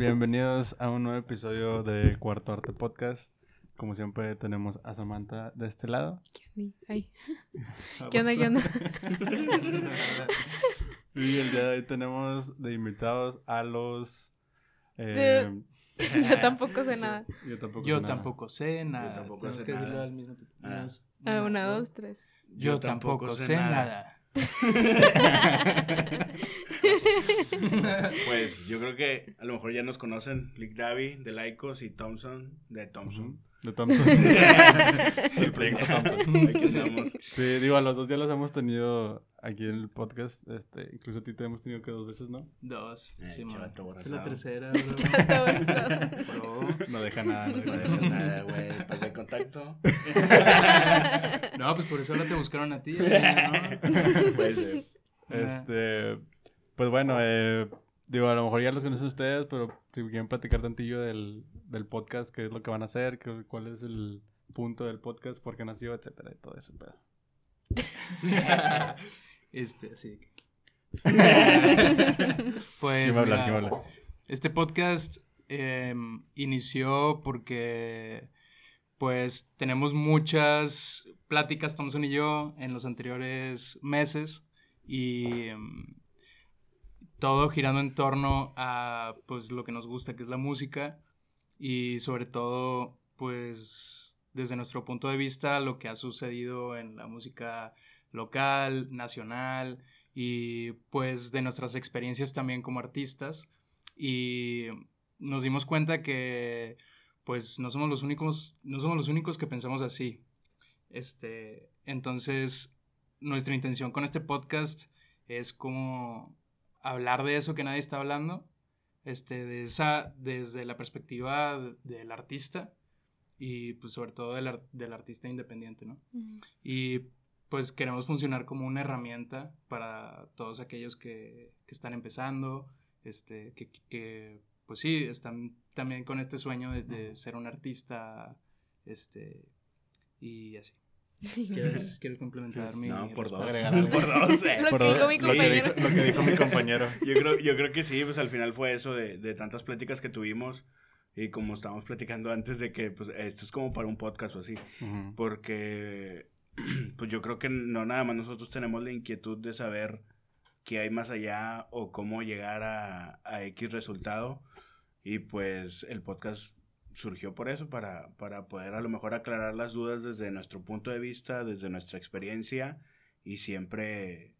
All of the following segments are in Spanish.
Bienvenidos a un nuevo episodio de Cuarto Arte Podcast. Como siempre tenemos a Samantha de este lado. ¿Qué Ay. ¿Qué onda? ¿Qué onda? y el día de hoy tenemos de invitados a los... Eh, yo tampoco sé nada. Yo tampoco, yo sé, tampoco nada. sé nada. Yo tampoco sé nada. Al mismo tiempo. Ah. ah una, dos, tres. Yo, tampoco, sé nada. pues yo creo que a lo mejor ya nos conocen Lick Davy de Lycos y Thompson de Thompson. De Thompson. el proyecto Thompson. Sí, digo, a los dos ya los hemos tenido aquí en el podcast. Este, incluso a ti te hemos tenido que dos veces, ¿no? Dos. Eh, sí, Esta es la tercera, bro. No deja nada, no deja, nada, güey. Pasa de contacto. no, pues por eso ahora te buscaron a ti. ¿no? Pues, este, pues bueno, eh, digo, a lo mejor ya los conocen ustedes, pero si quieren platicar tantillo del, del podcast, qué es lo que van a hacer, qué, cuál es el punto del podcast, por qué nació, etcétera, y todo eso, pedo. este, sí. pues, este podcast em, inició porque, pues, tenemos muchas pláticas, Thompson y yo, en los anteriores meses y em, todo girando en torno a, pues, lo que nos gusta, que es la música y sobre todo, pues, desde nuestro punto de vista, lo que ha sucedido en la música local, nacional y pues de nuestras experiencias también como artistas y nos dimos cuenta que pues no somos los únicos no somos los únicos que pensamos así. Este, entonces nuestra intención con este podcast es como hablar de eso que nadie está hablando, este, de esa, desde la perspectiva del artista y pues sobre todo del, del artista independiente, ¿no? Y pues queremos funcionar como una herramienta para todos aquellos que, que están empezando, este, que, que, pues sí, están también con este sueño de, ser un artista, este, y así. ¿Quieres, ¿Quieres, complementar mi No, por dos. por dos. Eh. lo, que dijo mi compañero. Lo que, dijo, mi compañero. Yo creo, yo creo que sí, pues al final fue eso de, de tantas pláticas que tuvimos y como estábamos platicando antes de que pues esto es como para un podcast o así, porque pues yo creo que no nada más nosotros tenemos la inquietud de saber qué hay más allá o cómo llegar a, a X resultado. Y pues el podcast surgió por eso, para, para poder a lo mejor aclarar las dudas desde nuestro punto de vista, desde nuestra experiencia y siempre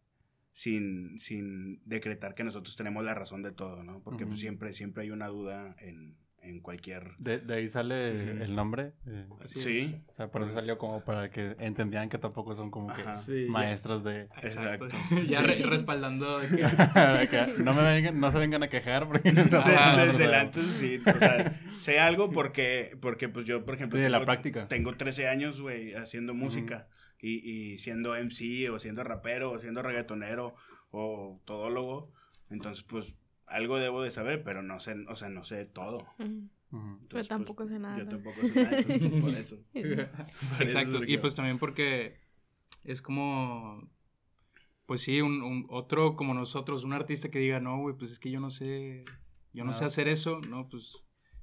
sin, sin decretar que nosotros tenemos la razón de todo, ¿no? Porque pues siempre, siempre hay una duda en, en cualquier... De, de ahí sale el nombre. Eh, sí. O sea, por eso salió como para que entendieran que tampoco son como que maestros de... Exacto. ya respaldando de que... no, me vengan, no se vengan a quejar porque... desde antes sí. O sea, sé algo porque, porque pues yo, por ejemplo... de la práctica. Tengo 13 años, güey, haciendo música. y, y siendo MC o siendo rapero o siendo reggaetonero o todólogo. Entonces, pues algo debo de saber, pero no sé, o sea, no sé todo. pero tampoco sé nada. Yo tampoco sé nada, por eso. Exacto, y pues también porque es como, pues sí, un, otro como nosotros, un artista que diga, no, güey, pues es que yo no sé, yo no sé hacer eso, no, pues,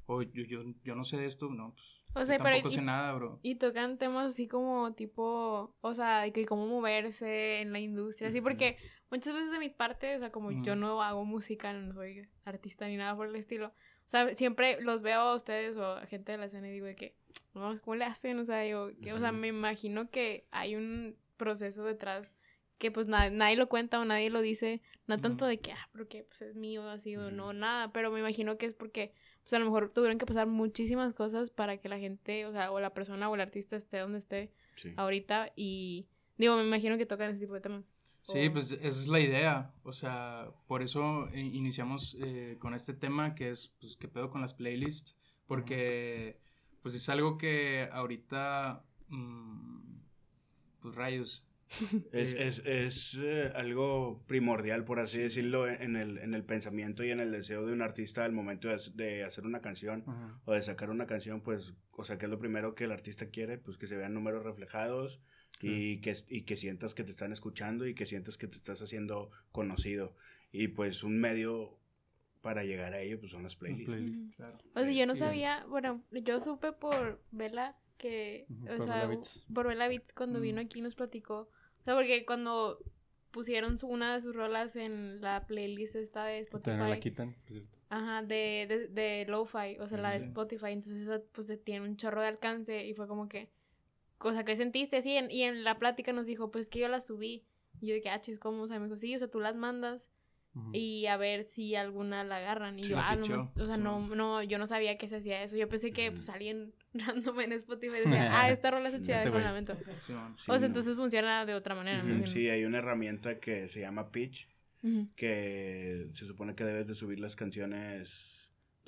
o yo, yo, yo no sé de esto, no, pues o sea, tampoco sé nada, bro. Y tocan temas así como tipo, o sea, de que cómo moverse en la industria, así porque muchas veces de mi parte, o sea, como yo no hago música, no soy artista ni nada por el estilo, o sea, siempre los veo a ustedes o a gente de la escena y digo de que, no, ¿cómo le hacen? O sea, digo, que, o sea, me imagino que hay un proceso detrás que pues nadie lo cuenta o nadie lo dice, no tanto de que, ah, porque pues es mío, así o no, nada, pero me imagino que es porque pues a lo mejor tuvieron que pasar muchísimas cosas para que la gente, o sea, o la persona o el artista esté donde esté ahorita y digo, me imagino que tocan ese tipo de temas. Sí, pues esa es la idea, o sea, por eso iniciamos eh, con este tema que es, pues, ¿qué pedo con las playlists? Porque, pues es algo que ahorita, mm, pues rayos, es, eh, es, es eh, algo primordial, por así decirlo, en el, en el pensamiento y en el deseo de un artista al momento de, hacer una canción o de sacar una canción, pues, o sea, que es lo primero que el artista quiere, pues que se vean números reflejados y, que, y que sientas que te están escuchando y que sientas que te estás haciendo conocido. Y pues un medio para llegar a ello, pues son las playlists. claro. O sea, yo no sabía, bueno, yo supe por Vela que, o sea, por Vela Beats cuando vino aquí nos platicó, sea, porque cuando pusieron una de sus rolas en la playlist esta de Spotify. No la quitan, Ajá, de, de, de Lo-Fi, o sea, la de Spotify, entonces esa pues tiene un chorro de alcance y fue como que, cosa que sentiste, sí, y en la plática nos dijo, pues que yo la subí, y yo dije, ah, chis, ¿cómo? O sea, me dijo, sí, o sea, tú las mandas y a ver si alguna la agarran. Y yo, ah, no, o sea, no, no, yo no sabía que se hacía eso. Yo pensé que pues alguien random en Spotify decía, ah, esta rola es chida de lamento. o sea, entonces funciona de otra manera. Sí, hay una herramienta que se llama Pitch, que se supone que debes de subir las canciones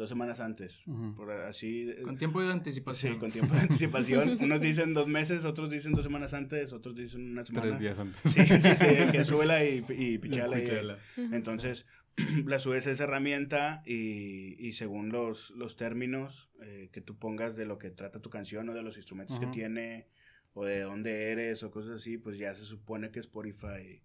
dos semanas antes. por así, con tiempo de anticipación. Sí, con tiempo de anticipación. Unos dicen dos meses, otros dicen dos semanas antes, otros dicen una semana. Tres días antes. Sí, sí, sí, que súbela y, y pichala. entonces, la subes esa herramienta y, y según los, los términos eh, que tú pongas de lo que trata tu canción o de los instrumentos que tiene o de dónde eres o cosas así, pues ya se supone que Spotify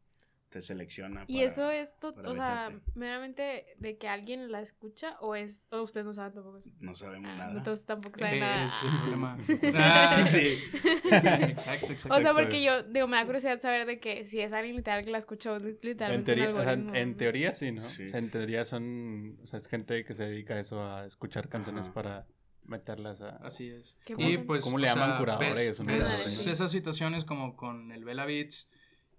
selecciona. y eso es, o sea, meramente de que alguien la escucha o es, o ustedes no saben tampoco No sabemos ah, nada. Entonces tampoco saben nada. Es problema. ah, sí. exacto, exacto. O sea, porque yo, digo, me da curiosidad saber de que si es alguien literal que la escuchó literalmente. En teoría, en teoría sí, ¿no? O sea, en teoría son, o sea, es gente que se dedica a eso, a escuchar canciones para meterlas a... Así es. y pues, ¿Cómo le llaman curadores? esas situaciones como con el Bella Beats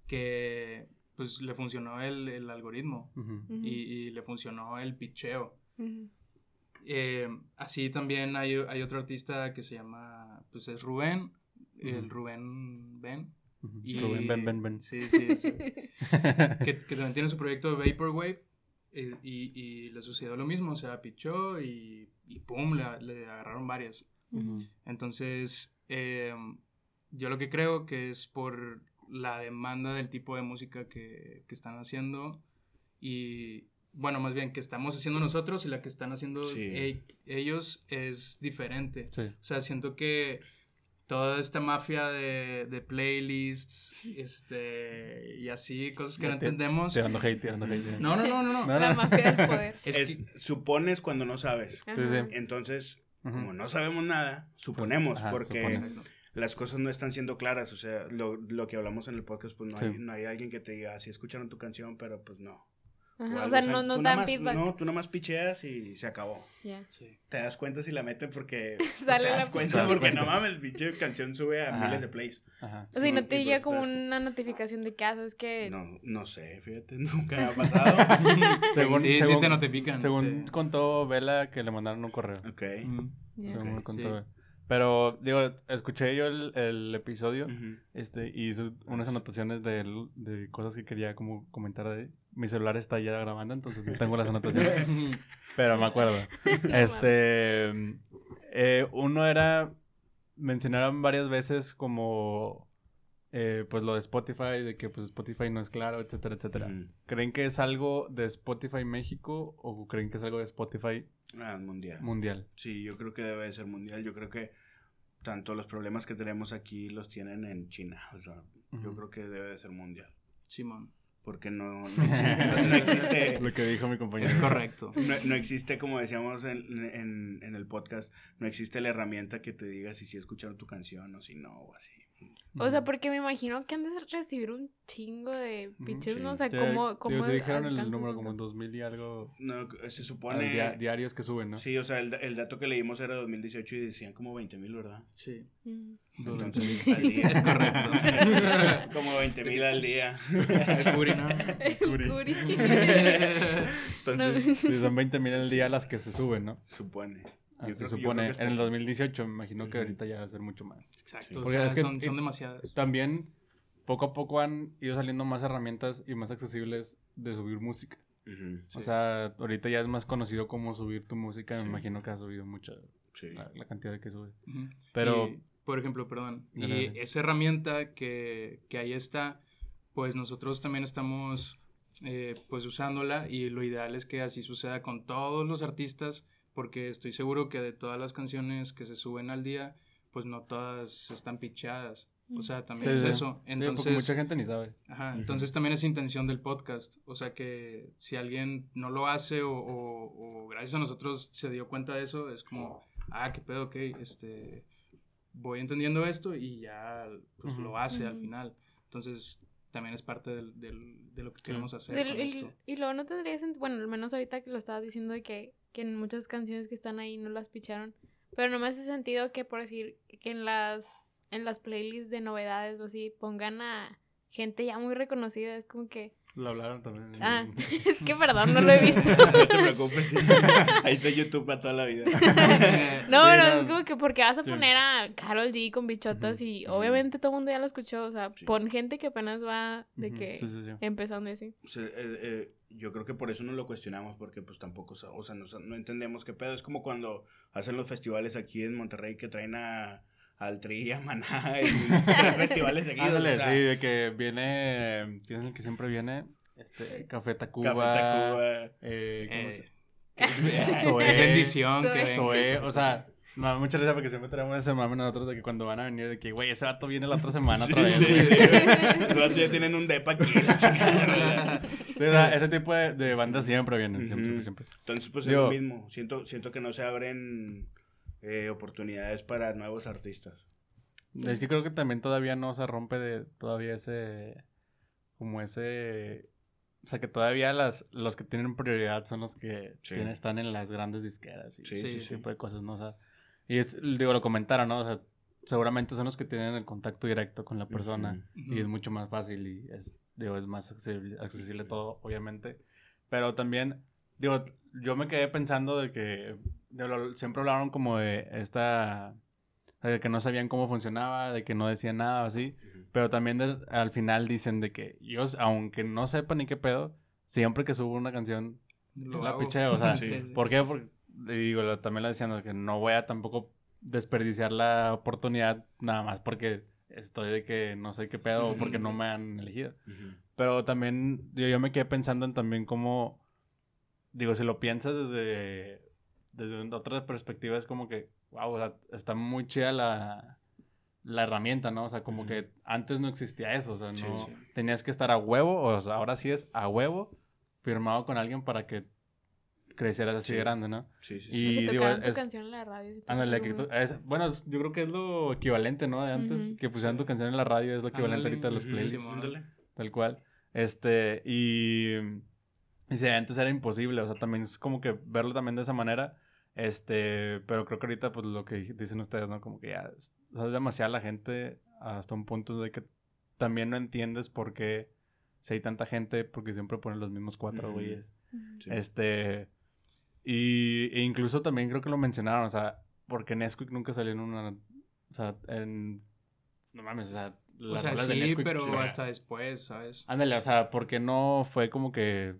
que pues le funcionó el, el algoritmo y, y, le funcionó el picheo. Eh, así también hay, hay, otro artista que se llama, pues es Rubén, el Rubén Ben. Y, Rubén Ben Ben Ben. Sí, sí, que, que, también tiene su proyecto de Vaporwave eh, y, y, le sucedió lo mismo, o sea, pichó y, y pum, le, le, agarraron varias. Entonces, eh, yo lo que creo que es por la demanda del tipo de música que, que, están haciendo y, bueno, más bien que estamos haciendo nosotros y la que están haciendo e, ellos es diferente. O sea, siento que toda esta mafia de, de playlists este, y así, cosas que no entendemos. Tirando hate, tirando hate. No, no, no, no. La mafia del poder. Es, supones cuando no sabes. Entonces, como no sabemos nada, suponemos, porque las cosas no están siendo claras. O sea, lo, lo que hablamos en el podcast, pues no, hay, no hay alguien que te diga, sí escucharon tu canción, pero pues no. o, sea, no, no dan feedback. No, tú nomás picheas y se acabó. Ya. Sí. Te das cuenta si la meten porque pues, te das cuenta porque no mames, el pinche canción sube a miles de plays. Ajá. O sea, y no te llega como una notificación de que haces que... No, no sé, fíjate, nunca me ha pasado. según, sí, según, sí te notifican. Según contó Vela que le mandaron un correo. Ok. Según contó pero, digo, escuché yo el, el episodio este, y hice unas anotaciones de, de, cosas que quería como comentar de... Mi celular está ya grabando, entonces no tengo las anotaciones. pero me acuerdo. Este... Eh, uno era... Mencionaron varias veces como... Eh, pues lo de Spotify, de que pues Spotify no es claro, etcétera, etcétera. ¿Creen que es algo de Spotify México o creen que es algo de Spotify Ah, mundial. Mundial. Sí, yo creo que debe ser mundial. Yo creo que tanto los problemas que tenemos aquí los tienen en China. O sea, yo creo que debe de ser mundial. Simón. Porque no, no, existe, Lo que dijo mi compañero. Es correcto. No, existe, como decíamos en, en, en, el podcast, no existe la herramienta que te diga si sí escucharon tu canción o si no, o así. O sea, porque me imagino que han de recibir un chingo de pitches, ¿no? O sea, como... como se dijeron el número como en 2000 y algo... No, se supone... diarios que suben, ¿no? Sí, o sea, el, el, dato que leímos era 2018 y decían como 20 mil, ¿verdad? Sí. Mm. Entonces, al día. Es correcto. como 20 mil al día. El curi, ¿no? El curi. Entonces... Sí, son 20 mil al día las que se suben, ¿no? Supone. Ah, se supone, en el 2018 me imagino que ahorita ya va a ser mucho más. Exacto, Porque es que, son, son demasiadas. También poco a poco han ido saliendo más herramientas y más accesibles de subir música. O sea, ahorita ya es más conocido cómo subir tu música, me imagino que ha subido mucha la, cantidad de que sube. Pero... por ejemplo, perdón, y esa herramienta que, que ahí está, pues nosotros también estamos eh, pues usándola y lo ideal es que así suceda con todos los artistas porque estoy seguro que de todas las canciones que se suben al día, pues no todas están pichadas. O sea, también es eso. Entonces, mucha gente ni sabe. Ajá, entonces también es intención del podcast. O sea, que si alguien no lo hace o, o, gracias a nosotros se dio cuenta de eso, es como, ah, qué pedo, ok, este, voy entendiendo esto y ya, pues lo hace al final. Entonces, también es parte del, del, de lo que queremos hacer. Y luego no tendría sentido, bueno, al menos ahorita que lo estabas diciendo de que, que en muchas canciones que están ahí no las picharon, pero no me hace sentido que por decir que en las en las playlists de novedades o así pongan a gente ya muy reconocida. Es como que. Lo hablaron también. Ah, es que perdón, no lo he visto. no te preocupes. Ahí está YouTube para toda la vida. no, pero es como que porque vas a poner a Carol G con bichotas y obviamente todo el mundo ya lo escuchó. O sea, pon gente que apenas va de que empezando así. O sea, eh, eh, yo creo que por eso no lo cuestionamos porque pues tampoco, o sea, no, no entendemos qué pedo. Es como cuando hacen los festivales aquí en Monterrey que traen a al Tri, a Maná, en tres festivales seguidos. Ándale, sí, de que viene, tienes el que siempre viene, este, Café Tacuba. Café Tacuba. Eh, ¿cómo eh. se Soe, bendición. Que Soe, o sea, no, muchas gracias porque siempre tenemos ese mame nosotros de que cuando van a venir, de que, güey, ese vato viene la otra semana otra vez. Sí, ya tienen un depa aquí, la chingada. Sí, ese tipo de, de bandas siempre vienen, siempre, siempre. Entonces, pues es lo mismo. Siento, siento que no se abren eh, oportunidades para nuevos artistas. Es que creo que también todavía no se rompe de todavía ese como ese o sea que todavía las los que tienen prioridad son los que están en las grandes disqueras y ese tipo de cosas, ¿no? O sea, y es digo lo comentaron, ¿no? O sea, seguramente son los que tienen el contacto directo con la persona y es mucho más fácil y es digo es más accesible, accesible todo, obviamente, pero también digo, yo me quedé pensando de que siempre hablaron como de esta, de que no sabían cómo funcionaba, de que no decían nada así, pero también al final dicen de que yo, aunque no sepa ni qué pedo, siempre que subo una canción, la picheo, o sea, ¿por qué? Porque, digo, también la decían que no voy a tampoco desperdiciar la oportunidad nada más porque estoy de que no sé qué pedo porque no me han elegido. Pero también yo, yo me quedé pensando en también cómo, digo, si lo piensas desde desde otra perspectiva es como que, wow, o sea, está muy chida la, la herramienta, ¿no? O sea, como que antes no existía eso, o sea, no tenías que estar a huevo, o sea, ahora sí es a huevo firmado con alguien para que crecieras así grande, ¿no? Sí, sí, sí. Y que digo, es, tu canción en la radio. Ándale, que bueno, yo creo que es lo equivalente, ¿no? De antes, que pusieran tu canción en la radio, es lo equivalente ahorita a los playlists. Tal cual. Este, y... Y si antes era imposible, o sea, también es como que verlo también de esa manera este, pero creo que ahorita, pues lo que dicen ustedes, ¿no? Como que ya es, demasiada la gente hasta un punto de que también no entiendes por qué si hay tanta gente, porque siempre ponen los mismos cuatro güeyes. Este, y e incluso también creo que lo mencionaron, o sea, porque Nesquik nunca salió en una, o sea, en, no mames, o sea, las o sea, sí, pero hasta después, ¿sabes? Ándale, o sea, porque no fue como que,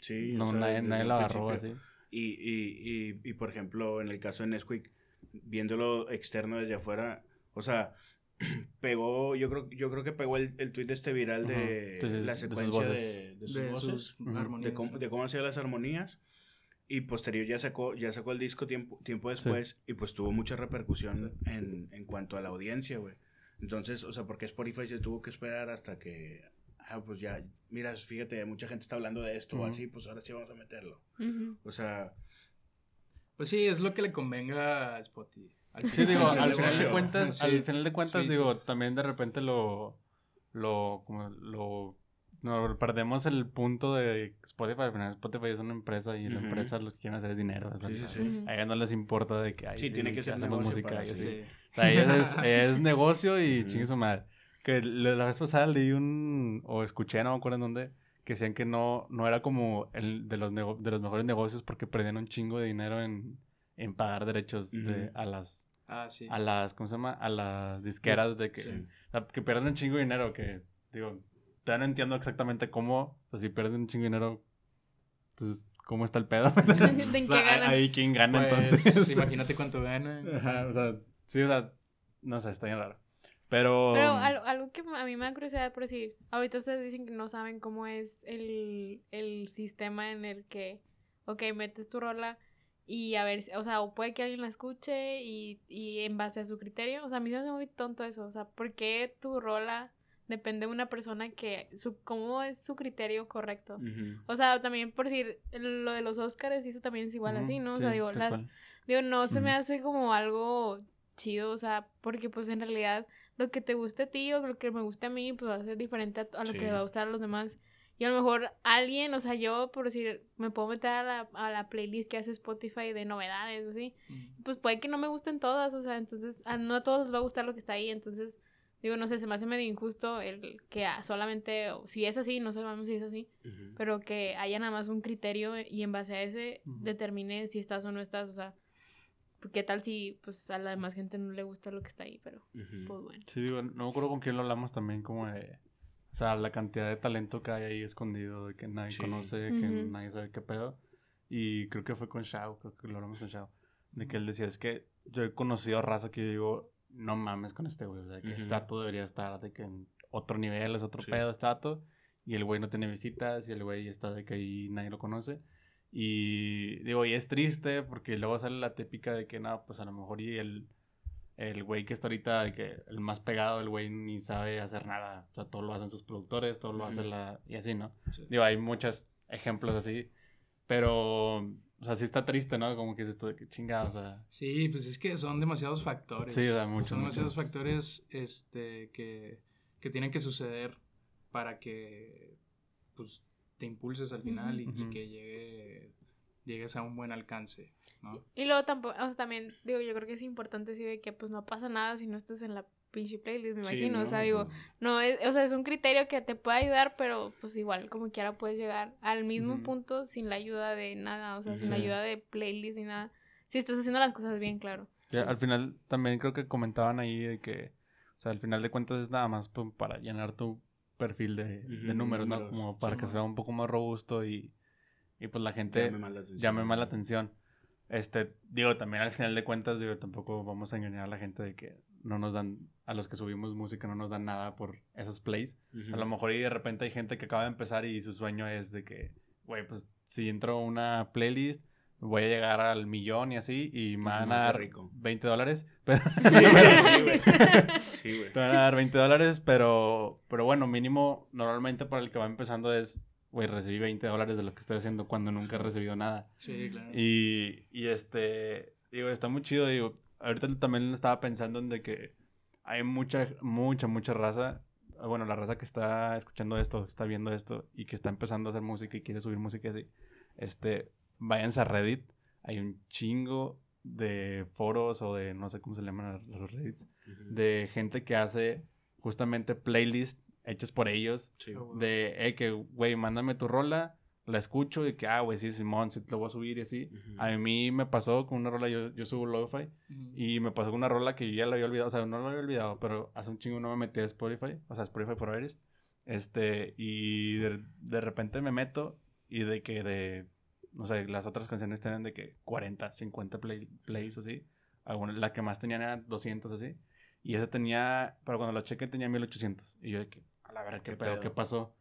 sí, no, nadie, nadie la agarró así. Y, y, y, y, por ejemplo, en el caso de Nesquik, viéndolo externo desde afuera, o sea, pegó, yo creo, yo creo que pegó el, el tweet este viral de la secuencia de, sus, voces, de, cómo, hacía las armonías. Y posterior ya sacó, ya sacó el disco tiempo, tiempo después y pues tuvo mucha repercusión en, en cuanto a la audiencia, güey. Entonces, o sea, porque Spotify se tuvo que esperar hasta que ah, pues ya, mira, fíjate, mucha gente está hablando de esto o así, pues ahora sí vamos a meterlo. O sea... Pues sí, es lo que le convenga a Spotify. Sí, digo, al final de cuentas, al final de cuentas, digo, también de repente lo, lo, como lo, no, perdemos el punto de Spotify, al final Spotify es una empresa y la empresa lo que quieren hacer es dinero, o sea, sí, sí, a ellos no les importa de que, sí, tiene que, ser hacemos música así. O sea, ellos es, es negocio y chingue su madre. Que la vez pasada leí un, o escuché, no me acuerdo en dónde, que decían que no, no era como el de los, de los mejores negocios porque perdían un chingo de dinero en, en pagar derechos de, a las... Ah, sí. A las, ¿cómo se llama? A las disqueras de que... que pierden un chingo de dinero, que, digo, todavía no entiendo exactamente cómo, o sea, si pierden un chingo de dinero, entonces, ¿cómo está el pedo? ¿De qué Ahí quién gana, pues, entonces. Imagínate cuánto gana. Ajá, o sea, sí, o sea, no sé, está bien raro. Pero... Pero algo, que a mí me da curiosidad por decir, ahorita ustedes dicen que no saben cómo es el, el sistema en el que, ok, metes tu rola y a ver, o sea, o puede que alguien la escuche y, y en base a su criterio, o sea, a mí se me hace muy tonto eso, o sea, ¿por qué tu rola depende de una persona que, su, cómo es su criterio correcto? O sea, también por decir, lo de los Oscars, eso también es igual así, ¿no? O sea, digo, las, digo, no se me hace como algo chido, o sea, porque pues en realidad lo que te guste a ti o lo que me guste a mí, pues va a ser diferente a, lo que le va a gustar a los demás. Y a lo mejor alguien, o sea, yo, por decir, me puedo meter a la, a la playlist que hace Spotify de novedades, así. Pues puede que no me gusten todas, o sea, entonces a no a todos les va a gustar lo que está ahí. Entonces, digo, no sé, se me hace medio injusto el que solamente, si es así, no sabemos si es así, pero que haya nada más un criterio y en base a ese determine si estás o no estás, o sea. ¿Qué tal si pues a la demás gente no le gusta lo que está ahí? Pero, pues bueno. Sí, digo, no me acuerdo con quién lo hablamos también, como de o sea, la cantidad de talento que hay ahí escondido, de que nadie conoce, que nadie sabe qué pedo. Y creo que fue con Shao, creo que lo hablamos con Shao. De que él decía, es que yo he conocido a raza que yo digo, no mames con este güey. O sea, que este dato debería estar de que en otro nivel, es otro pedo este dato. Y el güey no tiene visitas y el güey está de que ahí nadie lo conoce. Y digo, y es triste porque luego sale la típica de que, no, pues a lo mejor y el el güey que está ahorita, que el más pegado, el güey ni sabe hacer nada. O sea, todo lo hacen sus productores, todo lo hace la... Y así, ¿no? Digo, hay muchos ejemplos así. Pero, o sea, sí está triste, ¿no? Como que es esto de que chingada, o sea... Sí, pues es que son demasiados factores. Sí, da mucho. Son demasiados factores este, que, que tienen que suceder para que, pues, te impulses al final y, y, que llegue, llegues a un buen alcance. Y luego tampoco, o sea, también, digo, yo creo que es importante decir de que pues no pasa nada si no estás en la pinche playlist, me imagino, o sea, digo, no es, o sea, es un criterio que te puede ayudar, pero pues igual, como quiera puedes llegar al mismo punto sin la ayuda de nada, o sea, sin la ayuda de playlist ni nada, si estás haciendo las cosas bien, claro. al final también creo que comentaban ahí de que, o sea, al final de cuentas es nada más pues, para llenar tu perfil de, de números, ¿no? Como para que sea un poco más robusto y, y pues la gente llame más la atención. Este, digo, también al final de cuentas, digo, tampoco vamos a engañar a la gente de que no nos dan, a los que subimos música no nos dan nada por esos plays. A lo mejor y de repente hay gente que acaba de empezar y su sueño es de que, güey, pues si entro a una playlist, voy a llegar al millón y así, y me van a dar 20 dólares. Pero... Sí, güey. Te van a dar 20 dólares, pero, pero bueno, mínimo, normalmente para el que va empezando es güey, recibí 20 dólares de lo que estoy haciendo cuando nunca he recibido nada. Sí, claro. Y, y este, digo, está muy chido, digo, ahorita también estaba pensando en de que hay mucha, mucha, mucha raza, bueno, la raza que está escuchando esto, está viendo esto y que está empezando a hacer música y quiere subir música así, este, váyanse a Reddit, hay un chingo de foros o de, no sé cómo se llaman los Reddits, de gente que hace justamente playlists hechos por ellos. De, eh, que, güey, mándame tu rola, la escucho y que, ah, güey, sí, Simón, sí, lo voy a subir y así. A mí me pasó con una rola, yo, yo subo lo-fi, y me pasó con una rola que yo ya la había olvidado, o sea, no la había olvidado, pero hace un chingo no me metí a Spotify, o sea, Spotify for Iris. Este, y de, de repente me meto y de que de, no sé, las otras canciones tienen de que 40, 50 play, plays o así. la que más tenían era 200 así. Y esa tenía, pero cuando la chequé tenía 1800. Y yo de que, la verdad, ¿qué, pedo? ¿Qué pasó?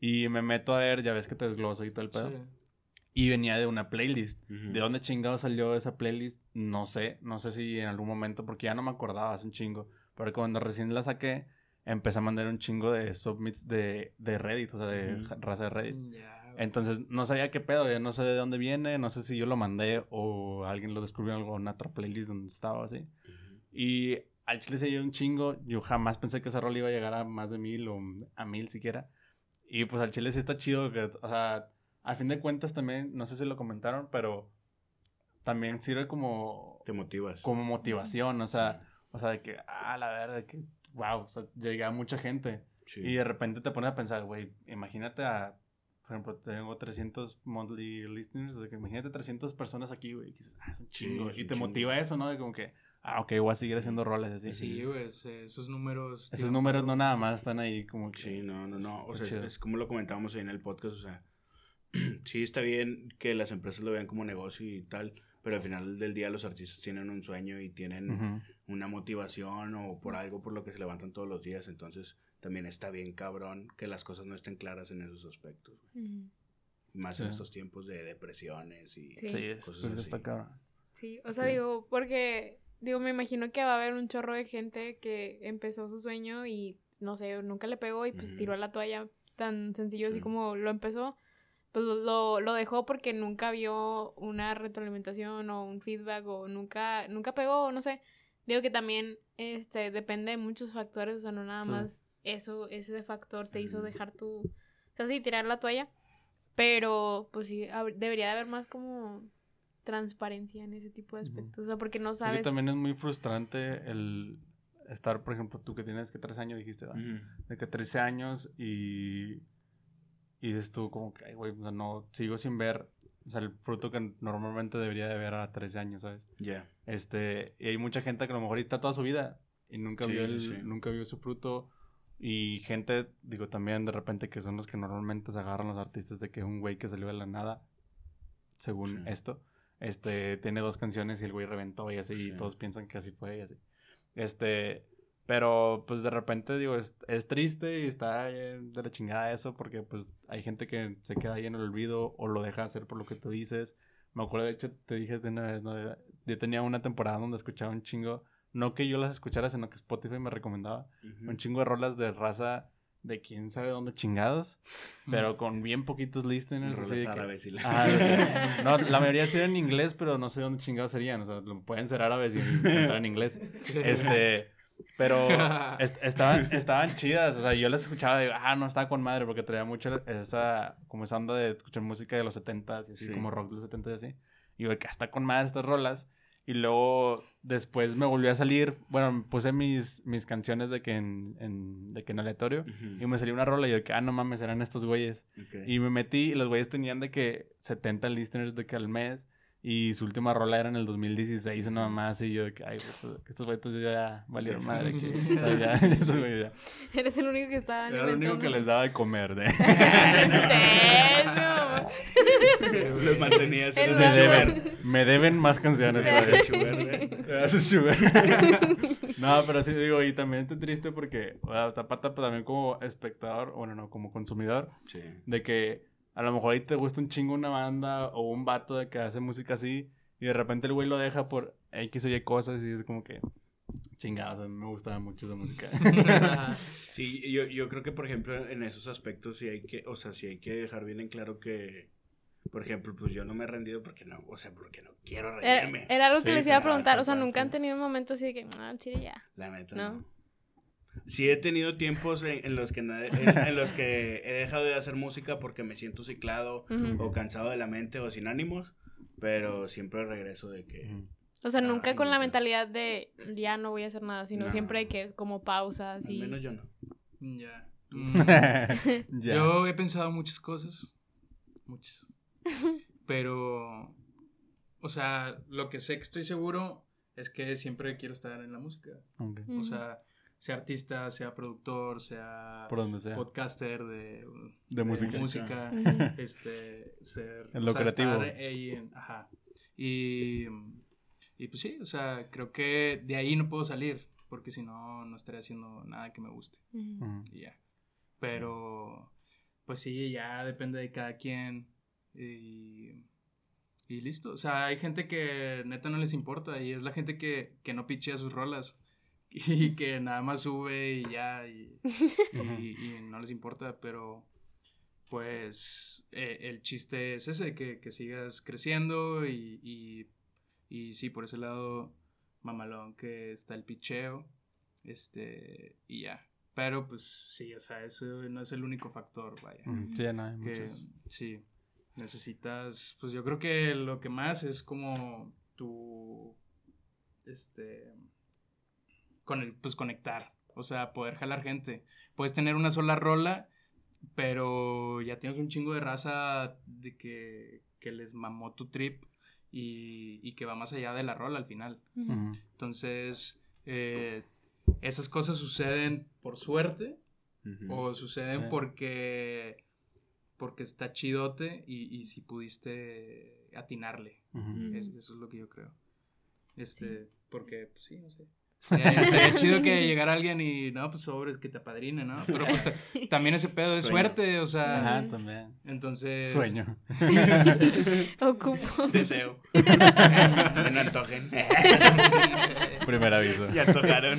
Y me meto a ver, ya ves que te desgloso y todo el pedo. Y venía de una playlist. ¿De dónde chingado salió esa playlist? No sé. No sé si en algún momento, porque ya no me acordaba hace un chingo. Pero cuando recién la saqué, empecé a mandar un chingo de submits de, de Reddit, o sea, de raza de Reddit. Mm, Entonces no sabía qué pedo, ya no sé de dónde viene, no sé si yo lo mandé o alguien lo descubrió en alguna otra playlist donde estaba así. Y al chile se dio un chingo. Yo jamás pensé que esa rol iba a llegar a más de mil o a mil siquiera. Y pues al chile sí está chido. Que, o sea, al fin de cuentas también, no sé si lo comentaron, pero también sirve como... Te motivas. Como motivación, o sea, o sea, de que, ah, la verdad, que, wow, o sea, llega a mucha gente. Y de repente te pones a pensar, güey, imagínate a, por ejemplo, tengo 300 monthly listeners, o sea, que imagínate 300 personas aquí, güey, y dices, ah, es un chingo. y te motiva eso, ¿no? De como que, ah, ok, voy a seguir haciendo roles así. Sí, güey, esos números. Esos números no nada más están ahí como que. Sí, no, no, no. O sea, es como lo comentábamos ahí en el podcast, o sea, sí está bien que las empresas lo vean como negocio y tal, pero al final del día los artistas tienen un sueño y tienen una motivación o por algo por lo que se levantan todos los días, entonces también está bien cabrón que las cosas no estén claras en esos aspectos. Más en estos tiempos de depresiones y sí. cosas así. Está Sí, o sea, digo, porque, digo, me imagino que va a haber un chorro de gente que empezó su sueño y, no sé, nunca le pegó y pues tiró la toalla tan sencillo así como lo empezó. Pues lo, lo dejó porque nunca vio una retroalimentación o un feedback o nunca, nunca pegó, no sé. Digo que también este, depende de muchos factores, o sea, no nada más eso, ese factor te hizo dejar tu, o sea, sí, tirar la toalla, pero pues sí, debería de haber más como transparencia en ese tipo de aspectos, o sea, porque no sabes... también es muy frustrante el estar, por ejemplo, tú que tienes que 13 años, dijiste, de que 13 años y, y dices tú como que, ay, güey, no, sigo sin ver o sea, el fruto que normalmente debería de ver a 13 años, ¿sabes? Ya. Este, y hay mucha gente que a lo mejor está toda su vida y nunca vio el, nunca vio su fruto y gente, digo también de repente que son los que normalmente se agarran los artistas de que es un güey que salió de la nada, según esto, este, tiene dos canciones y el güey reventó y así, y todos piensan que así fue y así. Este, pero pues de repente digo, es, es, triste y está de la chingada eso porque pues hay gente que se queda ahí en el olvido o lo deja hacer por lo que tú dices. Me acuerdo, de hecho, te dije de una vez, ¿no? Yo tenía una temporada donde escuchaba un chingo, no que yo las escuchara, sino que Spotify me recomendaba un chingo de rolas de raza de quién sabe dónde chingados, pero con bien poquitos listeners. Así árabes y la... Ah, no, la mayoría serían en inglés, pero no sé dónde chingados serían, o sea, pueden ser árabes y entrar en inglés. Este, pero estaban, estaban chidas, o sea, yo las escuchaba y digo, ah, no, estaba con madre, porque traía mucho esa, como esa onda de escuchar música de los 70s y así, como rock de los 70s y así. Y digo, que hasta con madre estas rolas. Y luego después me volvió a salir, bueno, puse mis, mis canciones de que en, en de que en aleatorio y me salió una rola y yo que, ah, no mames, eran estos güeyes. Y me metí y los güeyes tenían de que 70 listeners de que al mes y su última rola era en el 2016, una mamá así. Y yo de que, ay, pues, que estos güeyes ya valieron madre. Que, o ya, estos ya. Eres el único que estaba Era el único que les daba de comer. De... los mantenías. Me deben, me deben más canciones. no, pero sí digo, y también estoy triste porque, o sea, está pata también como espectador, bueno, no, como consumidor, sí. de que a lo mejor ahí te gusta un chingo una banda o un vato de que hace música así y de repente el güey lo deja por X o Y cosas y es como que chingados, me gustaba mucho esa música. sí, yo, yo creo que por ejemplo en esos aspectos sí hay que, o sea, sí hay que dejar bien en claro que por ejemplo, pues yo no me he rendido porque no, o sea, porque no quiero rendirme. Era, algo que les iba a preguntar, o sea, nunca han tenido un momento así de que, ah, sí, ya. La neta, ¿no? Sí he tenido tiempos en, los que en, los que he dejado de hacer música porque me siento ciclado o cansado de la mente o sin ánimos, pero siempre regreso de que... O sea, nunca con la mentalidad de ya no voy a hacer nada, sino siempre que como pausas y... Al menos yo no. Ya. Yo he pensado muchas cosas, muchas. Pero, o sea, lo que sé que estoy seguro es que siempre quiero estar en la música. O sea, sea artista, sea productor, sea, podcaster de, de, música, música este, ser... En lo creativo. ajá. Y, y pues sí, o sea, creo que de ahí no puedo salir, porque si no, no estaría haciendo nada que me guste. Y ya. Pero, pues sí, ya depende de cada quien. Y, y listo. O sea, hay gente que neta no les importa y es la gente que, que no pichea sus rolas y que nada más sube y ya, y, y, no les importa, pero pues eh, el chiste es ese, que, que sigas creciendo y, y, sí, por ese lado, mamalón, que está el picheo, este, y ya. Pero pues sí, o sea, eso no es el único factor, vaya. Sí, no, hay que, Sí, necesitas, pues yo creo que lo que más es como tu, este con el, pues conectar, o sea, poder jalar gente. Puedes tener una sola rola, pero ya tienes un chingo de raza de que, que les mamó tu trip y, y, que va más allá de la rola al final. Entonces, eh, esas cosas suceden por suerte o suceden porque porque está chidote y, y si pudiste atinarle. eso, es lo que yo creo. Este, porque, pues sí, no sé. Estaría chido que llegara alguien y, no, pues sobres, que te apadrine, ¿no? Pero pues también ese pedo es suerte, o sea. Ajá, también. Entonces. Sueño. Ocupo. Deseo. no antojen. Primer aviso. Ya antojaron.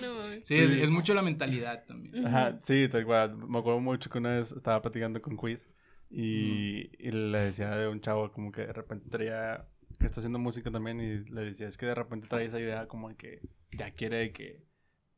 No, sí, Es, es, mucho la mentalidad también. Ajá, sí, tal cual. Me acuerdo mucho que una vez estaba platicando con Quiz y, y le decía de un chavo como que de repente traía que está haciendo música también y le decía, es que de repente trae esa idea como de que ya quiere que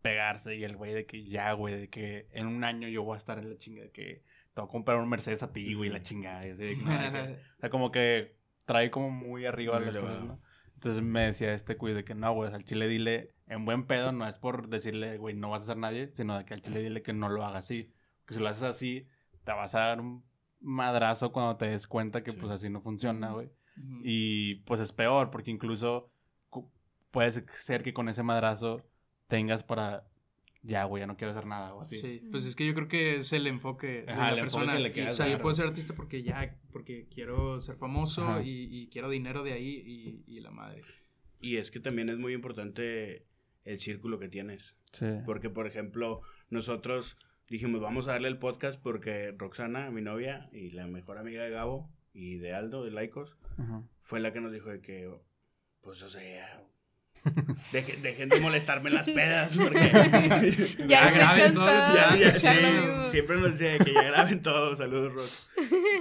pegarse y el güey de que ya, güey, de que en un año yo voy a estar en la chinga, de que te voy a comprar un Mercedes a ti, güey, la chingada. o sea, como que trae como muy arriba las cosas, ¿no? Entonces me decía este güey de que no, güey, al chile dile en buen pedo, no es por decirle, güey, no vas a ser nadie, sino de que al chile dile que no lo haga así. Que si lo haces así, te vas a dar un madrazo cuando te des cuenta que pues así no funciona, güey. Y pues es peor, porque incluso puede ser que con ese madrazo tengas para ya, güey, ya no quiero hacer nada o así. Sí, pues es que yo creo que es el enfoque de la persona. o sea, yo puedo ser artista porque ya, porque quiero ser famoso y, quiero dinero de ahí y, la madre. Y es que también es muy importante el círculo que tienes. Sí. Porque, por ejemplo, nosotros dijimos, vamos a darle el podcast porque Roxana, mi novia y la mejor amiga de Gabo y de Aldo, de Laicos, fue la que nos dijo de que, pues, o sea, dejen, de molestarme en las pedas, porque ya, graben todo. Ya, ya, sí, siempre nos dice que ya graben todo. Saludos, Ross.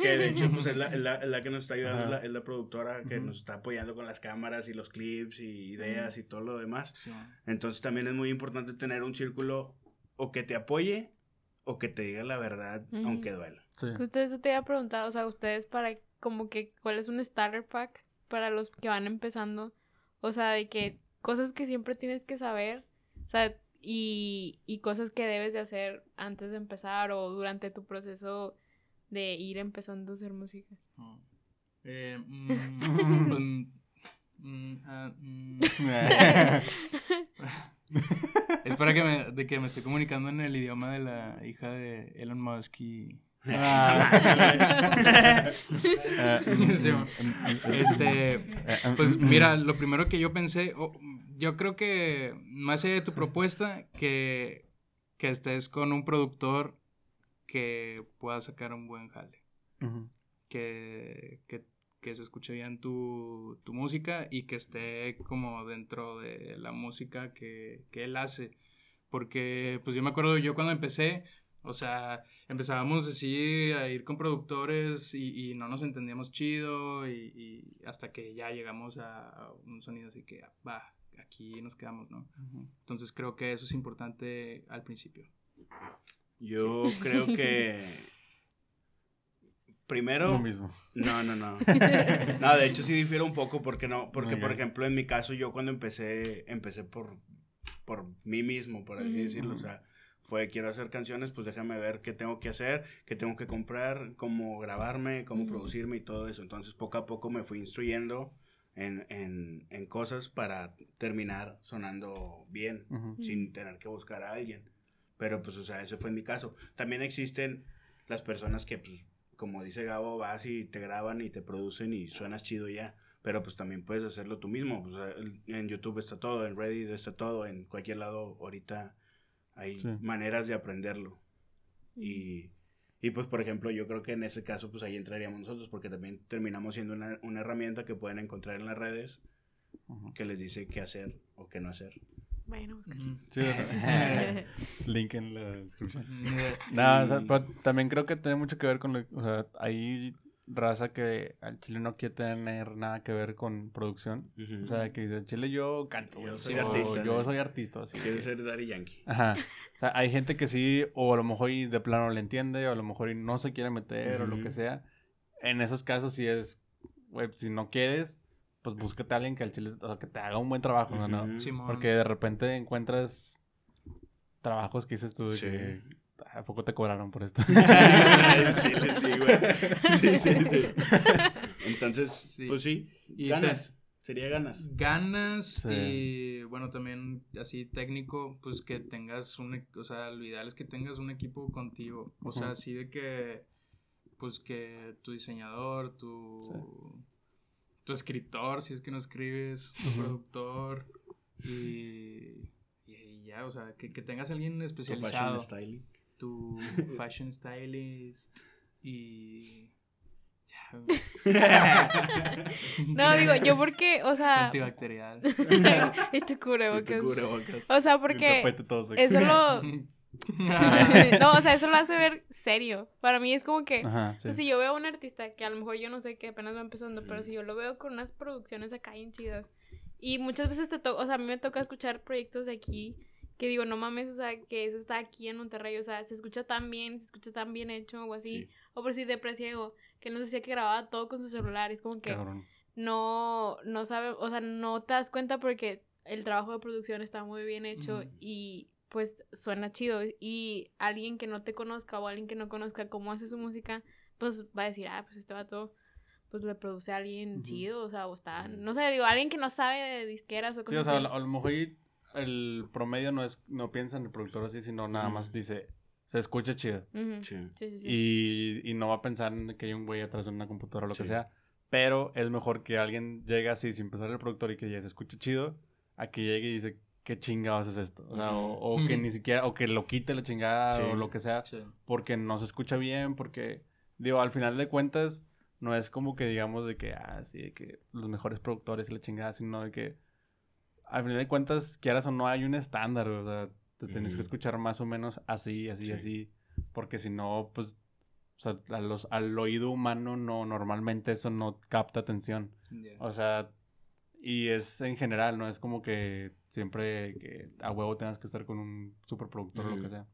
Que de hecho, pues es la, la, que nos está ayudando, es la, productora que nos está apoyando con las cámaras y los clips y ideas y todo lo demás. Entonces, también es muy importante tener un círculo o que te apoye o que te diga la verdad, aunque duela. Justo eso te había preguntado, o sea, ustedes para como que, ¿cuál es un starter pack para los que van empezando? O sea, de que cosas que siempre tienes que saber, o sea, y, y cosas que debes de hacer antes de empezar o durante tu proceso de ir empezando a hacer música. Oh. Eh, mm, pues, mm, ah, mm. es para que me, de que me estoy comunicando en el idioma de la hija de Elon Musk y Ah. este, pues mira, lo primero que yo pensé, yo creo que más allá de tu propuesta, que, que estés con un productor que pueda sacar un buen jale. que, que, que, se escuche bien tu, tu, música y que esté como dentro de la música que, que él hace. Porque, pues yo me acuerdo, yo cuando empecé, o sea, empezábamos así a ir con productores y, no nos entendíamos chido y, hasta que ya llegamos a, un sonido así que, va, aquí nos quedamos, ¿no? Entonces creo que eso es importante al principio. Yo creo que... Primero... Lo mismo. No, no, no. No, de hecho sí difiero un poco porque no, porque por ejemplo en mi caso yo cuando empecé, empecé por, por mí mismo, por así decirlo, o sea fue quiero hacer canciones, pues déjame ver qué tengo que hacer, qué tengo que comprar, cómo grabarme, cómo producirme y todo eso. Entonces poco a poco me fui instruyendo en, en, en cosas para terminar sonando bien, sin tener que buscar a alguien. Pero pues, o sea, ese fue mi caso. También existen las personas que, pues, como dice Gabo, vas y te graban y te producen y suenas chido ya. Pero pues también puedes hacerlo tú mismo. Pues, en YouTube está todo, en Reddit está todo, en cualquier lado ahorita hay maneras de aprenderlo. Y, y, pues, por ejemplo, yo creo que en ese caso, pues ahí entraríamos nosotros, porque también terminamos siendo una, una herramienta que pueden encontrar en las redes que les dice qué hacer o qué no hacer. Bueno, Link en la descripción. no, también creo que tiene mucho que ver con lo, o sea, ahí raza que al chile no quiere tener nada que ver con producción. O sea, que dice, chile yo canto. Yo soy artista. Yo soy artista. Así Quiero ser Daddy Yankee. Ajá. O sea, hay gente que sí, o a lo mejor de plano le entiende, o a lo mejor no se quiere meter, o lo que sea. En esos casos sí es, güey, si no quieres, pues búscate a alguien que al chile, o sea, que te haga un buen trabajo, ¿no? Porque de repente encuentras trabajos que dices tú de que ¿A poco te cobraron por esto? Chile, sí, güey. Sí, sí, sí. Entonces, pues sí, ganas. Sería ganas. Ganas y bueno, también así técnico, pues que tengas un, e, o sea, lo ideal es que tengas un equipo contigo. O sea, así de que, pues que tu diseñador, tu, tu escritor, si es que no escribes, tu productor, Y, y ya, o sea, que, que tengas alguien especializado. Tu fashion styling. Tu fashion stylist. Y no, digo, yo porque, o sea. Antibacterial. y tu cubrebocas. O sea, porque. Eso lo. no, o sea, eso lo hace ver serio. Para mí es como que. Pues, si yo veo a un artista que a lo mejor yo no sé que apenas va empezando, pero si yo lo veo con unas producciones acá bien chidas. Y muchas veces te toca. O sea, a mí me toca escuchar proyectos de aquí que digo, no mames, o sea, que eso está aquí en Monterrey, o sea, se escucha tan bien, se escucha tan bien hecho o así. O por si de preciego, que nos decía que grababa todo con su celular. Es como que no, no sabe, o sea, no te das cuenta porque el trabajo de producción está muy bien hecho y pues suena chido. Y alguien que no te conozca o alguien que no conozca cómo hace su música, pues va a decir, ah, pues este vato pues le produce a alguien chido, o sea, o está, no sé, digo, alguien que no sabe de disqueras o cosas Sí, o sea, a lo mejor el promedio no es, no piensa en el productor así, sino nada más dice, se escucha chido. sí. Sí, sí, y, y, no va a pensar en que hay un güey atrás de una computadora o lo que sea. Pero es mejor que alguien llegue así sin pensar en el productor y que ya se escuche chido, a que llegue y dice, ¿qué chingados es esto? O, sea, o, que ni siquiera, o que lo quite la chingada o lo que sea, porque no se escucha bien, porque, digo, al final de cuentas, no es como que digamos de que, ah, sí, de que los mejores productores y la chingada, sino de que, al final de cuentas, quieras o no, hay un estándar, o sea, te tienes que escuchar más o menos así, así, así. Porque si no, pues, o sea, a los, al oído humano no, normalmente eso no capta atención. O sea, y es en general, no es como que siempre que a huevo tengas que estar con un superproductor o lo que sea.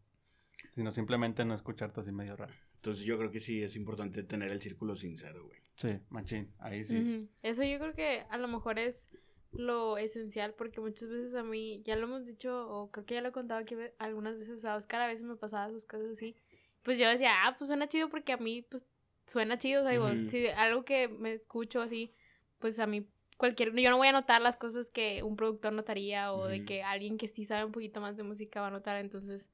Sino simplemente no escucharte así medio raro. Entonces yo creo que sí es importante tener el círculo sincero, güey. Sí, machín, ahí sí. Eso yo creo que a lo mejor es lo esencial porque muchas veces a mí, ya lo hemos dicho o creo que ya lo he contado aquí algunas veces, a Oscar a veces me pasaba sus cosas así, pues yo decía, ah, pues suena chido porque a mí pues suena chido, o sea, digo, si algo que me escucho así, pues a mí cualquier, yo no voy a notar las cosas que un productor notaría o de que alguien que sí sabe un poquito más de música va a notar, entonces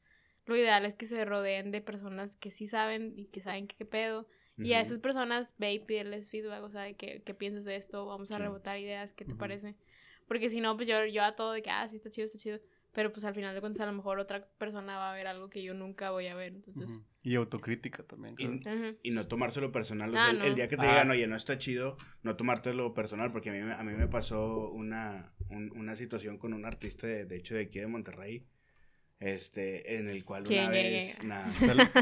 lo ideal es que se rodeen de personas que sí saben y que saben qué pedo. Y a esas personas ve y pídeles feedback, o sea, de qué, qué piensas de esto, vamos a rebotar ideas, ¿qué te parece? Porque si no, pues yo, yo a todo de que, ah, sí, está chido, está chido. Pero pues al final de cuentas a lo mejor otra persona va a ver algo que yo nunca voy a ver. Entonces... Y autocrítica también. Y, no tomárselo personal. O ah, sea, el, día que te digan, ah. oye, no está chido, no tomártelo personal. Porque a mí, a mí me pasó una, una situación con un artista, de, de hecho, de aquí de Monterrey. Este, en el cual una vez...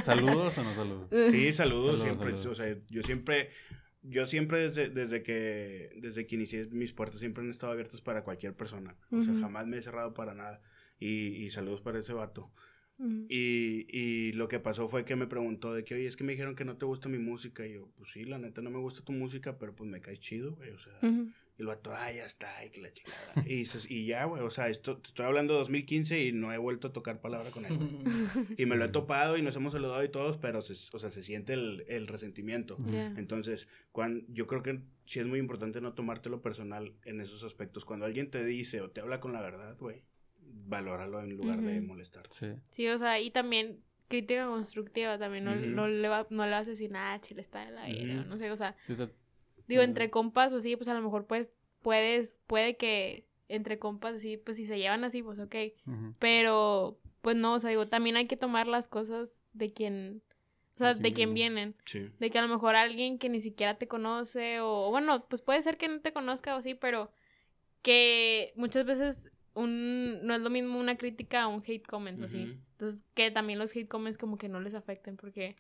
¿Saludos o no saludos? Sí, saludos, siempre. O sea, yo siempre yo siempre desde, desde que desde que inicié mis puertas siempre han estado abiertas para cualquier persona. O sea, jamás me he cerrado para nada. Y, y saludos para ese vato. Y, y, lo que pasó fue que me preguntó de que, oye, es que me dijeron que no te gusta mi música. Y yo, pues sí, la neta no me gusta tu música, pero pues me caes chido, güey. O sea, y el vato, ah, ya está, ay, que la chingada. y, y ya, güey, o sea, esto, estoy hablando de 2015 y no he vuelto a tocar palabra con él. y me lo he topado y nos hemos saludado y todos, pero, se, o sea, se siente el, el resentimiento. Entonces, cuando, yo creo que sí es muy importante no tomártelo personal en esos aspectos. Cuando alguien te dice o te habla con la verdad, güey, valóralo en lugar de molestarte. Sí. sí, o sea, y también crítica constructiva también, no, no, le, va, no le vas a decir, nada, chile está en la vida, no sé, o sea... Sí, o sea Digo, entre compas o así, pues a lo mejor pues puedes, puede que entre compas así, pues si se llevan así, pues ok. Pero, pues no, o sea, digo, también hay que tomar las cosas de quien, o sea, de quien vienen. De que a lo mejor alguien que ni siquiera te conoce, o bueno, pues puede ser que no te conozca o así, pero que muchas veces un, no es lo mismo una crítica a un hate comment o así. Entonces, que también los hate comments como que no les afecten porque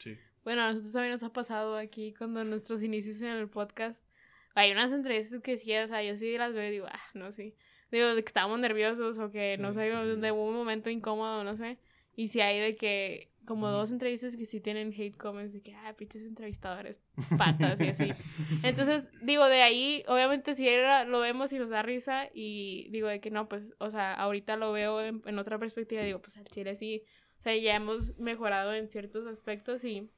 bueno, a nosotros también nos ha pasado aquí cuando nuestros inicios en el podcast. Hay unas entrevistas que sí, o sea, yo sí las veo y digo, ah, no, sí. Digo, de que estábamos nerviosos o que, no sé, de un momento incómodo, no sé. Y si hay de que, como dos entrevistas que sí tienen hate comments de que, ah, pinches entrevistadores, patas y así. Entonces, digo, de ahí, obviamente, si era, lo vemos y nos da risa y digo de que no, pues, o sea, ahorita lo veo en, en otra perspectiva, digo, pues al chile sí, o sea, ya hemos mejorado en ciertos aspectos y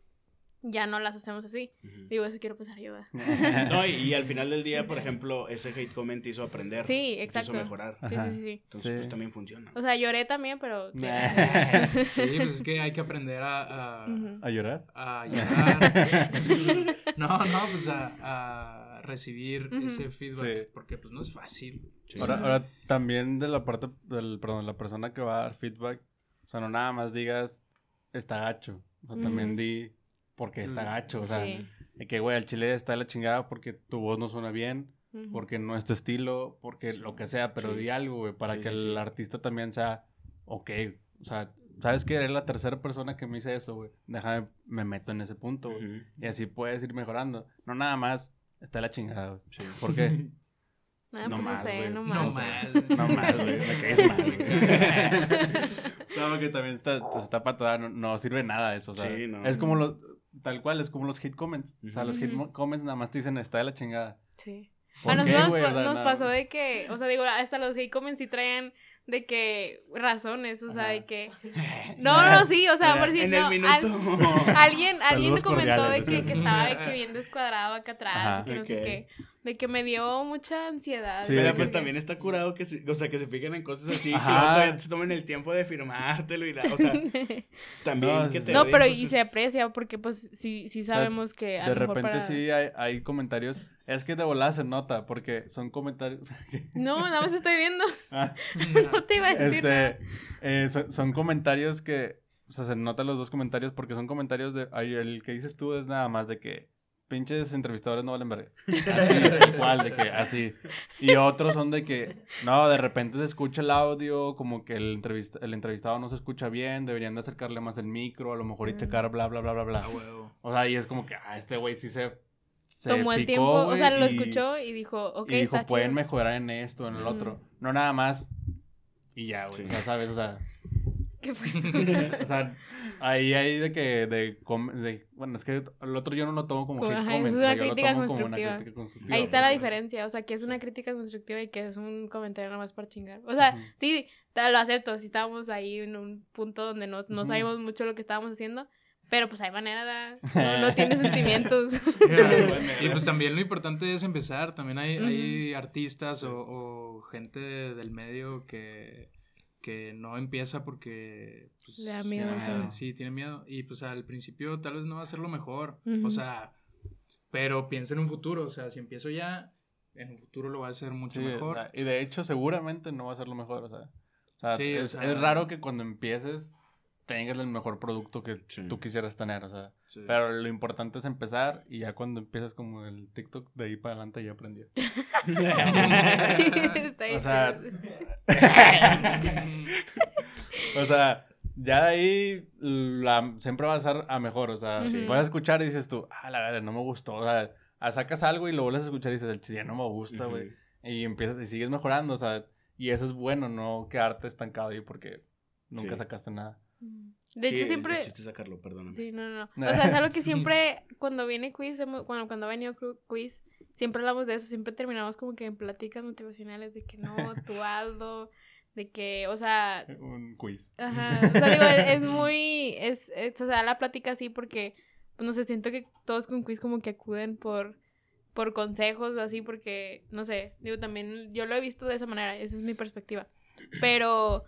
ya no las hacemos así. Digo, eso quiero pues ayuda. no, y, al final del día, por ejemplo, ese hate comment hizo aprender. Sí, exacto. Hizo mejorar. Sí, sí, sí, Entonces, pues también funciona. O sea, lloré también, pero... sí, pues es que hay que aprender a... ¿A, llorar? A llorar. no, no, pues a, a recibir ese feedback. Porque pues no es fácil. Ahora, ahora, también de la parte, del, perdón, la persona que va a dar feedback, o sea, no nada más digas, está gacho. O sea, también di, porque está gacho. O sea, que, güey, el chile está la chingada porque tu voz no suena bien, porque no es tu estilo, porque lo que sea, pero di algo, güey, para que el artista también sea, ok, o sea, ¿sabes que Eres la tercera persona que me dice eso, güey. Déjame, me meto en ese punto, güey. Y así puedes ir mejorando. No nada más, está la chingada, güey. Sí. ¿Por qué? No, no, pues más, no sé, no más. No más, no más, güey. Me caes mal, güey. no, que también está, está patada, no, no sirve nada eso, o sea. Sí, no. Es como los, tal cual, es como los hate comments. O sea, los hate comments nada más te dicen, está de la chingada. Sí. A nosotros nos, pasó de que, o sea, digo, hasta los hate comments sí traían de que razones, o sea, de que no, no, sí, o sea, por si no, alguien alguien me comentó de que, que, estaba de que bien descuadrado acá atrás, que no sé qué, de que me dio mucha ansiedad. Sí, pero pues también está curado que se, o sea, que se fijen en cosas así, que todavía se tomen el tiempo de firmártelo y la, o sea, también no, que te No, pero y se aprecia porque pues sí sí sabemos que a de repente sí hay, hay comentarios es que de volada se nota, porque son comentarios. no, nada más estoy viendo. Ah. no te iba a decir. Este, eh, son, comentarios que. O sea, se notan los dos comentarios porque son comentarios de. Ay, el que dices tú es nada más de que. Pinches entrevistadores no valen verga. Así, igual, de que así. Y otros son de que, no, de repente se escucha el audio, como que el, el entrevistado no se escucha bien, deberían de acercarle más el micro, a lo mejor y mm. checar, bla, bla, bla, bla, bla. O sea, y es como que, ah, este güey sí se tomó el tiempo, o sea, lo escuchó y dijo, ok, y dijo, pueden mejorar en esto, en el otro. No nada más. Y ya, güey. Sea, ¿sabes? O sea. ¿Qué fue o sea, ahí hay de que. De, de, bueno, es que el otro yo no lo tomo como, hate comment, es una, crítica constructiva. Ahí está la diferencia. O sea, que es una crítica constructiva y que es un comentario nada más para chingar. O sea, sí, lo acepto. Si estábamos ahí en un punto donde no, no sabíamos mucho lo que estábamos haciendo. Pero pues hay manera, no, no tiene sentimientos. y pues también lo importante es empezar. También hay, hay artistas o, o, gente del medio que, que no empieza porque... Pues, Le da miedo. sí, tiene miedo. Y pues al principio tal vez no va a ser lo mejor. O sea, pero piensa en un futuro. O sea, si empiezo ya, en un futuro lo va a hacer mucho mejor. Y de hecho seguramente no va a ser lo mejor. O sea, o sea, es, es raro que cuando empieces tengas el mejor producto que tú quisieras tener, o sea. Pero lo importante es empezar y ya cuando empiezas como el TikTok, de ahí para adelante ya aprendió. o sea... o sea, ya de ahí la, siempre va a ser a mejor, o sea, si puedes escuchar y dices tú, ah, la verdad, no me gustó, o sea, sacas algo y lo vuelves a escuchar y dices, el chile no me gusta, güey. Y empiezas y sigues mejorando, o sea, y eso es bueno, no quedarte estancado ahí porque nunca sacaste nada. De hecho, siempre. sacarlo, perdóname. Sí, no, no, O sea, es algo que siempre, cuando viene quiz, cuando, cuando ha venido quiz, siempre hablamos de eso. Siempre terminamos como que en pláticas motivacionales de que no, tu Aldo, de que, o sea. Un quiz. Ajá. O sea, digo, es, muy. Es, o sea, la plática así porque, no sé, siento que todos con quiz como que acuden por por consejos o así, porque, no sé, digo, también yo lo he visto de esa manera, esa es mi perspectiva. Pero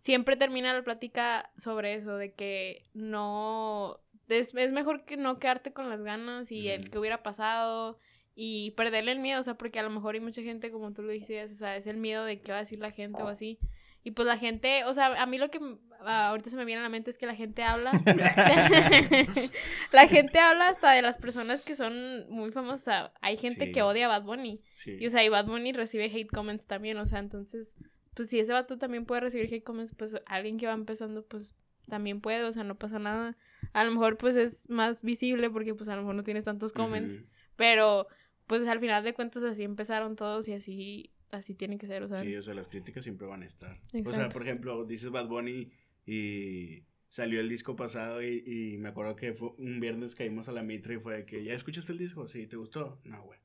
siempre termina la plática sobre eso, de que no... Es, mejor que no quedarte con las ganas y el que hubiera pasado y perderle el miedo, o sea, porque a lo mejor hay mucha gente, como tú lo decías, o sea, es el miedo de qué va a decir la gente o así. Y pues la gente, o sea, a mí lo que ahorita se me viene a la mente es que la gente habla. la gente habla hasta de las personas que son muy famosas. hay gente que odia a Bad Bunny. Y o sea, y Bad Bunny recibe hate comments también, o sea, entonces pues si ese vato también puede recibir hate comments, pues alguien que va empezando, pues también puede, o sea, no pasa nada. A lo mejor pues es más visible porque pues a lo mejor no tienes tantos comments, pero pues al final de cuentas así empezaron todos y así así tiene que ser, o sea. Sí, o sea, las críticas siempre van a estar. O sea, por ejemplo, dices Bad Bunny y salió el disco pasado y, y me acuerdo que fue un viernes caímos a la mitra y fue que, ¿ya escuchaste el disco? Sí, ¿te gustó? No, güey.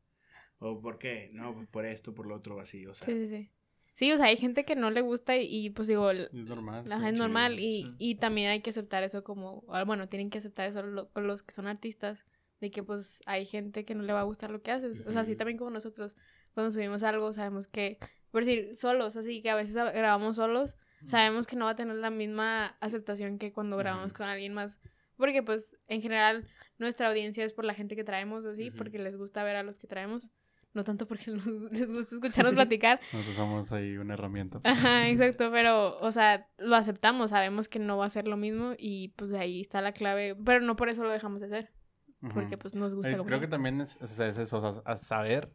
¿O por qué? No, por esto, por lo otro, así, o sea. Sí, sí, sí. Sí, o sea, hay gente que no le gusta y, pues digo... Es normal. La, es normal y, y también hay que aceptar eso como... Ah, bueno, tienen que aceptar eso con los que son artistas, de que pues hay gente que no le va a gustar lo que haces. O sea, así también como nosotros cuando subimos algo sabemos que, por decir, solos, así que a veces grabamos solos, sabemos que no va a tener la misma aceptación que cuando grabamos con alguien más. Porque pues en general nuestra audiencia es por la gente que traemos, o sí, porque les gusta ver a los que traemos no tanto porque les gusta escucharnos platicar. Nosotros somos ahí una herramienta. Ajá, exacto, pero, o sea, lo aceptamos, sabemos que no va a ser lo mismo y pues ahí está la clave, pero no por eso lo dejamos de hacer, porque pues nos gusta. Eh, creo que también es, es, eso, o sea, saber,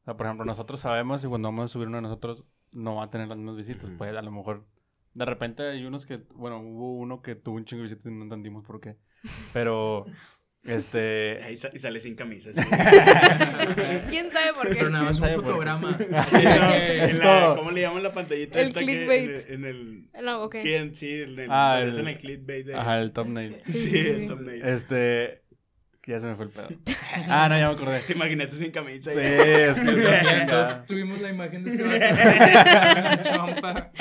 o sea, por ejemplo, nosotros sabemos y cuando vamos a subir uno de nosotros no va a tener las mismas visitas, pues a lo mejor de repente hay unos que, bueno, hubo uno que tuvo un chingo de visitas y no entendimos por qué, pero... Este. Ahí y sale sin camisa. ¿Quién sabe por qué? Pero nada más un fotograma. ¿Cómo le llaman la pantallita? El clickbait. En el. No, ok. Sí, en, sí, en el, ah, el, en el clickbait. De... Ajá, el thumbnail. Sí, sí, el thumbnail. Este. Ya se me fue el pedo. Ah, no, ya me acordé. Te imaginaste sin camisa. Sí, sí, Entonces tuvimos la imagen de este chompa.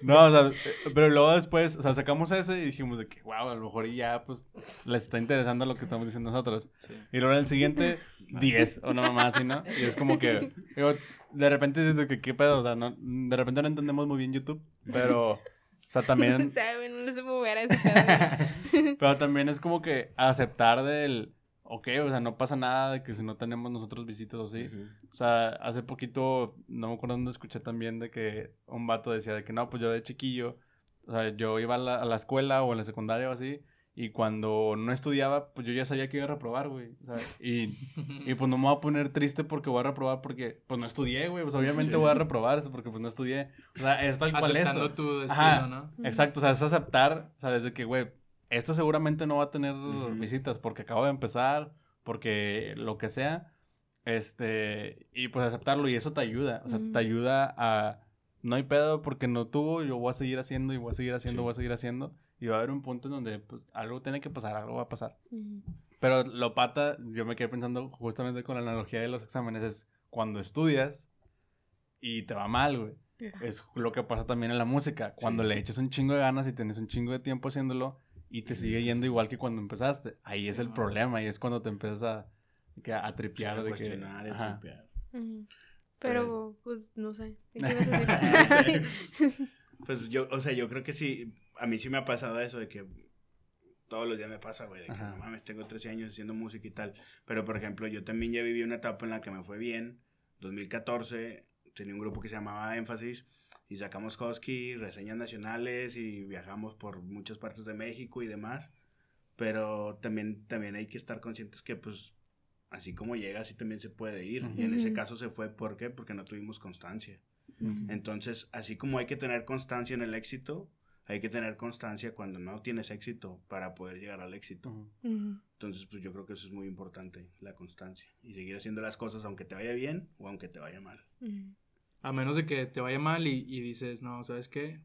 No, o sea, pero luego después, o sea, sacamos ese y dijimos de que, wow, a lo mejor ya, pues, les está interesando lo que estamos diciendo nosotros. Y luego en el siguiente, 10 o no más, ¿sí, no? Y es como que, digo, de repente dices de que, ¿qué pedo? O sea, no, de repente no entendemos muy bien YouTube, pero... O sea, también... no sé mover a ese pedo. Pero también es como que aceptar del... Ok, o sea, no pasa nada de que si no tenemos nosotros visitas o sí. O sea, hace poquito, no me acuerdo dónde escuché también de que un vato decía de que no, pues yo de chiquillo, o sea, yo iba a la, a la escuela o en la secundaria o así, y cuando no estudiaba, pues yo ya sabía que iba a reprobar, güey. Y, y, pues no me voy a poner triste porque voy a reprobar porque pues no estudié, güey. Pues obviamente voy a reprobar porque pues no estudié. O sea, es tal cual eso. tu destino, ¿no? Exacto, o sea, es aceptar, o sea, desde que, güey, esto seguramente no va a tener visitas porque acabo de empezar, porque lo que sea. Este, y pues aceptarlo y eso te ayuda, o sea, te ayuda a no hay pedo porque no tuvo, yo voy a seguir haciendo y voy a seguir haciendo, voy a seguir haciendo. Y va a haber un punto en donde pues algo tiene que pasar, algo va a pasar. Pero lo pata, yo me quedé pensando justamente con la analogía de los exámenes, es cuando estudias y te va mal, güey. Es lo que pasa también en la música. Cuando le echas un chingo de ganas y tienes un chingo de tiempo haciéndolo y te sigue yendo igual que cuando empezaste. Ahí es el problema y es cuando te empiezas a, a, tripear de que... Pero, pues, no sé. pues yo, o sea, yo creo que sí, a mí sí me ha pasado eso de que todos los días me pasa, güey, de que no mames, tengo 13 años haciendo música y tal. Pero, por ejemplo, yo también ya viví una etapa en la que me fue bien. 2014, tenía un grupo que se llamaba Énfasis y sacamos Husky, reseñas nacionales y viajamos por muchas partes de México y demás. Pero también, también hay que estar conscientes que, pues, así como llega, así también se puede ir. Y en ese caso se fue, ¿por qué? Porque no tuvimos constancia. Entonces, así como hay que tener constancia en el éxito, hay que tener constancia cuando no tienes éxito para poder llegar al éxito. Entonces, pues yo creo que eso es muy importante, la constancia. Y seguir haciendo las cosas aunque te vaya bien o aunque te vaya mal. A menos de que te vaya mal y, dices, no, ¿sabes qué?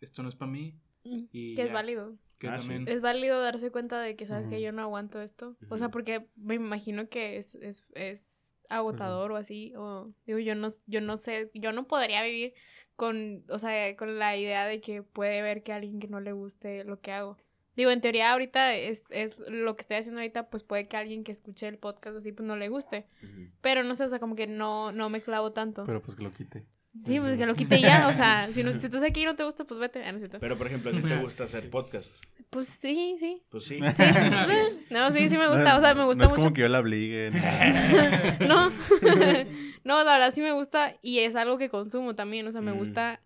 Esto no es para mí. Y que es válido. Ah, es válido darse cuenta de que, ¿sabes que Yo no aguanto esto. O sea, porque me imagino que es, es, es agotador o así. O digo, yo no, yo no sé, yo no podría vivir con, o sea, con la idea de que puede ver que a alguien que no le guste lo que hago. Digo, en teoría ahorita es, es lo que estoy haciendo ahorita, pues puede que alguien que escuche el podcast así, pues no le guste. Pero no sé, o sea, como que no, no me clavo tanto. Pero pues que lo quite. Sí, pues que lo quite ya, o sea, si, no, si estás aquí y no te gusta, pues vete. Ah, Pero, por ejemplo, ¿a ti te gusta hacer podcast? Pues sí, sí. Pues sí. Sí, no, sí, sí me gusta, o sea, me gusta no mucho. es como que yo la obligue. No. no, la verdad sí me gusta y es algo que consumo también, o sea, me mm. gusta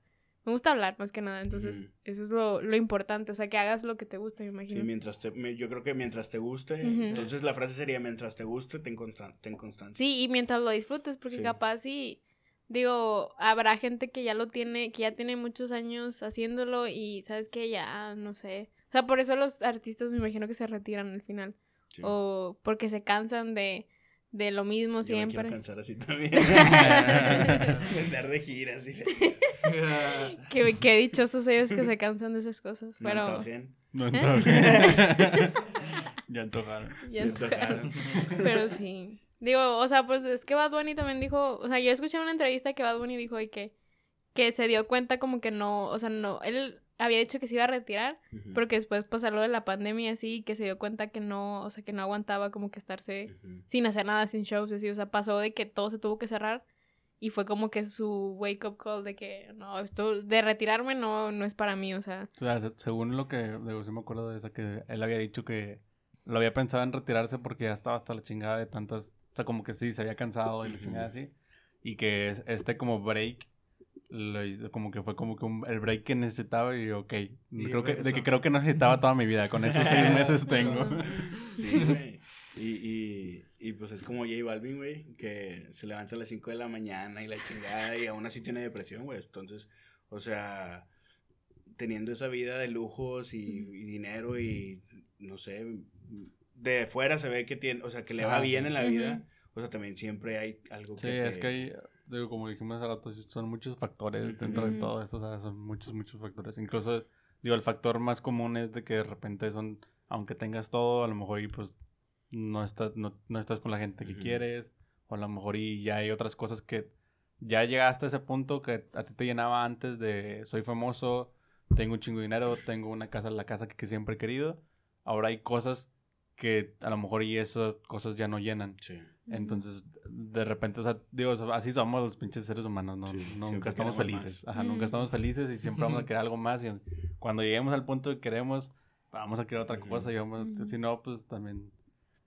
me gusta hablar más que nada, entonces eso es lo, lo, importante, o sea, que hagas lo que te gusta, me imagino. Sí, mientras te, yo creo que mientras te guste, entonces la frase sería, mientras te guste, ten, constan ten constancia. Sí, y mientras lo disfrutes, porque capaz sí, digo, habrá gente que ya lo tiene, que ya tiene muchos años haciéndolo y sabes que ya, no sé, o sea, por eso los artistas me imagino que se retiran al final, o porque se cansan de de lo mismo siempre. Me cansar así también. Andar de giras. Y... qué, qué dichosos ellos que se cansan de esas cosas. Pero... No ¿Eh? ya antojaron. Ya antojaron. Pero sí. Digo, o sea, pues es que Bad Bunny también dijo, o sea, yo escuché una entrevista que Bad Bunny dijo y que, que se dio cuenta como que no, o sea, no, él había dicho que se iba a retirar, porque después pasó lo de la pandemia así, que se dio cuenta que no, o sea, que no aguantaba como que estarse sin hacer nada, sin shows, así, o sea, pasó de que todo se tuvo que cerrar y fue como que su wake up call de que no, esto de retirarme no, no es para mí, o sea. O sea, según lo que, digo, sí me acuerdo de eso, que él había dicho que lo había pensado en retirarse porque ya estaba hasta la chingada de tantas sea, como que sí, se había cansado y la chingada así. Y que este como break, como que fue como que el break que necesitaba y ok. creo que, de que creo que necesitaba toda mi vida. Con estos seis meses tengo. Sí, güey. Y, y, y, pues es como J Balvin, güey, que se levanta a las 5 de la mañana y la chingada y aún así tiene depresión, güey. Entonces, o sea, teniendo esa vida de lujos y, dinero y, no sé, de fuera se ve que tiene, o sea, que le va bien en la vida. O sea, también siempre hay algo que. Sí, es que hay, digo, como dijimos hace rato, son muchos factores dentro de todo esto, o sea, son muchos, muchos factores. Incluso, digo, el factor más común es de que de repente son, aunque tengas todo, a lo mejor y pues no estás, no, estás con la gente que quieres, o a lo mejor y ya hay otras cosas que ya llegaste a ese punto que a ti te llenaba antes de soy famoso, tengo un chingo de dinero, tengo una casa, la casa que, siempre he querido. Ahora hay cosas que a lo mejor y esas cosas ya no llenan. Entonces, de repente, o sea, digo, así somos los pinches seres humanos, ¿no? nunca estamos felices. Ajá, nunca estamos felices y siempre vamos a querer algo más. Y cuando lleguemos al punto que queremos, vamos a querer otra cosa. Y vamos, si no, pues también